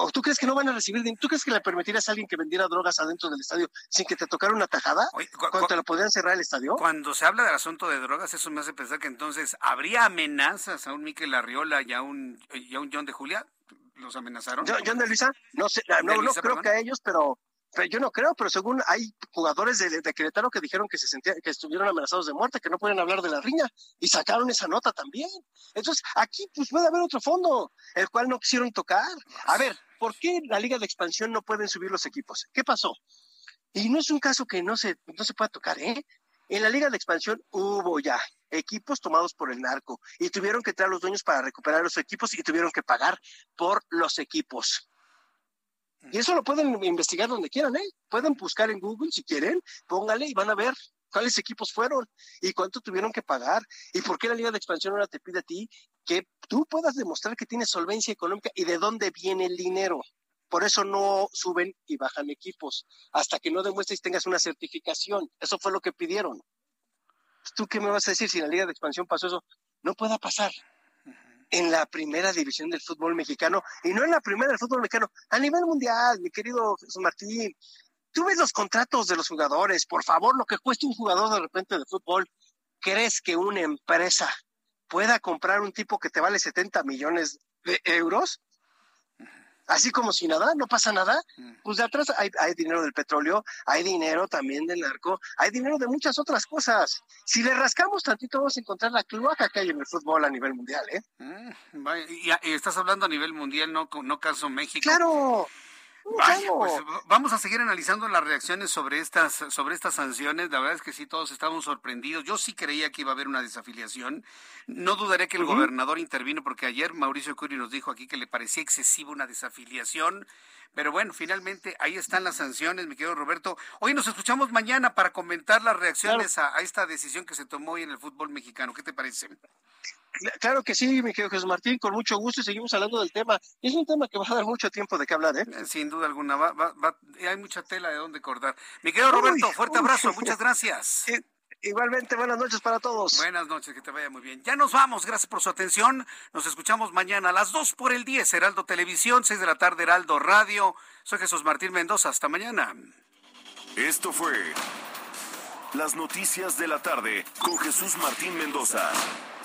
¿O tú crees que no van a recibir dinero? ¿Tú crees que le permitirías a alguien que vendiera drogas adentro del estadio sin que te tocara una tajada? ¿Cuándo te lo podrían cerrar el estadio? Cuando se habla del asunto de drogas, eso me hace pensar que entonces habría amenazas a un Miquel Arriola y a un, y a un John de Julia los amenazaron. John de Luisa, no sé, no, no creo que a ellos, pero, yo no creo, pero según hay jugadores de, de, Querétaro que dijeron que se sentían, que estuvieron amenazados de muerte, que no pueden hablar de la riña, y sacaron esa nota también. Entonces, aquí pues puede haber otro fondo, el cual no quisieron tocar. A ver, ¿por qué la Liga de Expansión no pueden subir los equipos? ¿Qué pasó? Y no es un caso que no se, no se pueda tocar, ¿eh? En la Liga de Expansión hubo ya equipos tomados por el narco y tuvieron que a los dueños para recuperar los equipos y tuvieron que pagar por los equipos. Y eso lo pueden investigar donde quieran, ¿eh? Pueden buscar en Google si quieren, póngale y van a ver cuáles equipos fueron y cuánto tuvieron que pagar y por qué la Liga de Expansión ahora te pide a ti que tú puedas demostrar que tienes solvencia económica y de dónde viene el dinero. Por eso no suben y bajan equipos hasta que no demuestres y tengas una certificación. Eso fue lo que pidieron. ¿Tú qué me vas a decir si la Liga de Expansión pasó eso? No pueda pasar en la primera división del fútbol mexicano y no en la primera del fútbol mexicano, a nivel mundial, mi querido Jesús Martín. Tú ves los contratos de los jugadores, por favor, lo que cuesta un jugador de repente de fútbol. ¿Crees que una empresa pueda comprar un tipo que te vale 70 millones de euros? Así como si nada, no pasa nada. Mm. Pues de atrás hay, dinero del petróleo, hay dinero también del narco, hay dinero de muchas otras cosas. Si le rascamos tantito, vamos a encontrar la cloaca que hay en el fútbol a nivel mundial, ¿eh? Mm, y, estás hablando a nivel mundial, no, no caso México. Claro. Pues, vamos a seguir analizando las reacciones sobre estas, sobre estas sanciones. La verdad es que sí, todos estamos sorprendidos. Yo sí creía que iba a haber una desafiliación. No dudaré que el gobernador intervino porque ayer Mauricio Curi nos dijo aquí que le parecía excesiva una desafiliación. Pero bueno, finalmente ahí están las sanciones, mi querido Roberto. Hoy nos escuchamos mañana para comentar las reacciones a, a, esta decisión que se tomó hoy en el fútbol mexicano. ¿Qué te parece? Claro que sí, mi querido Jesús Martín, con mucho gusto y seguimos hablando del tema. Es un tema que va a dar mucho tiempo de qué hablar, ¿eh? eh sin duda alguna, hay mucha tela de dónde cortar. Mi querido Roberto, fuerte abrazo, [LAUGHS] muchas gracias. Igualmente, buenas noches para todos. Buenas noches, que te vaya muy bien. Ya nos vamos, gracias por su atención. Nos escuchamos mañana a las 2 por el 10, Heraldo Televisión, 6 de la tarde, Heraldo Radio. Soy Jesús Martín Mendoza, hasta mañana. Esto fue Las Noticias de la Tarde con Jesús Martín Mendoza.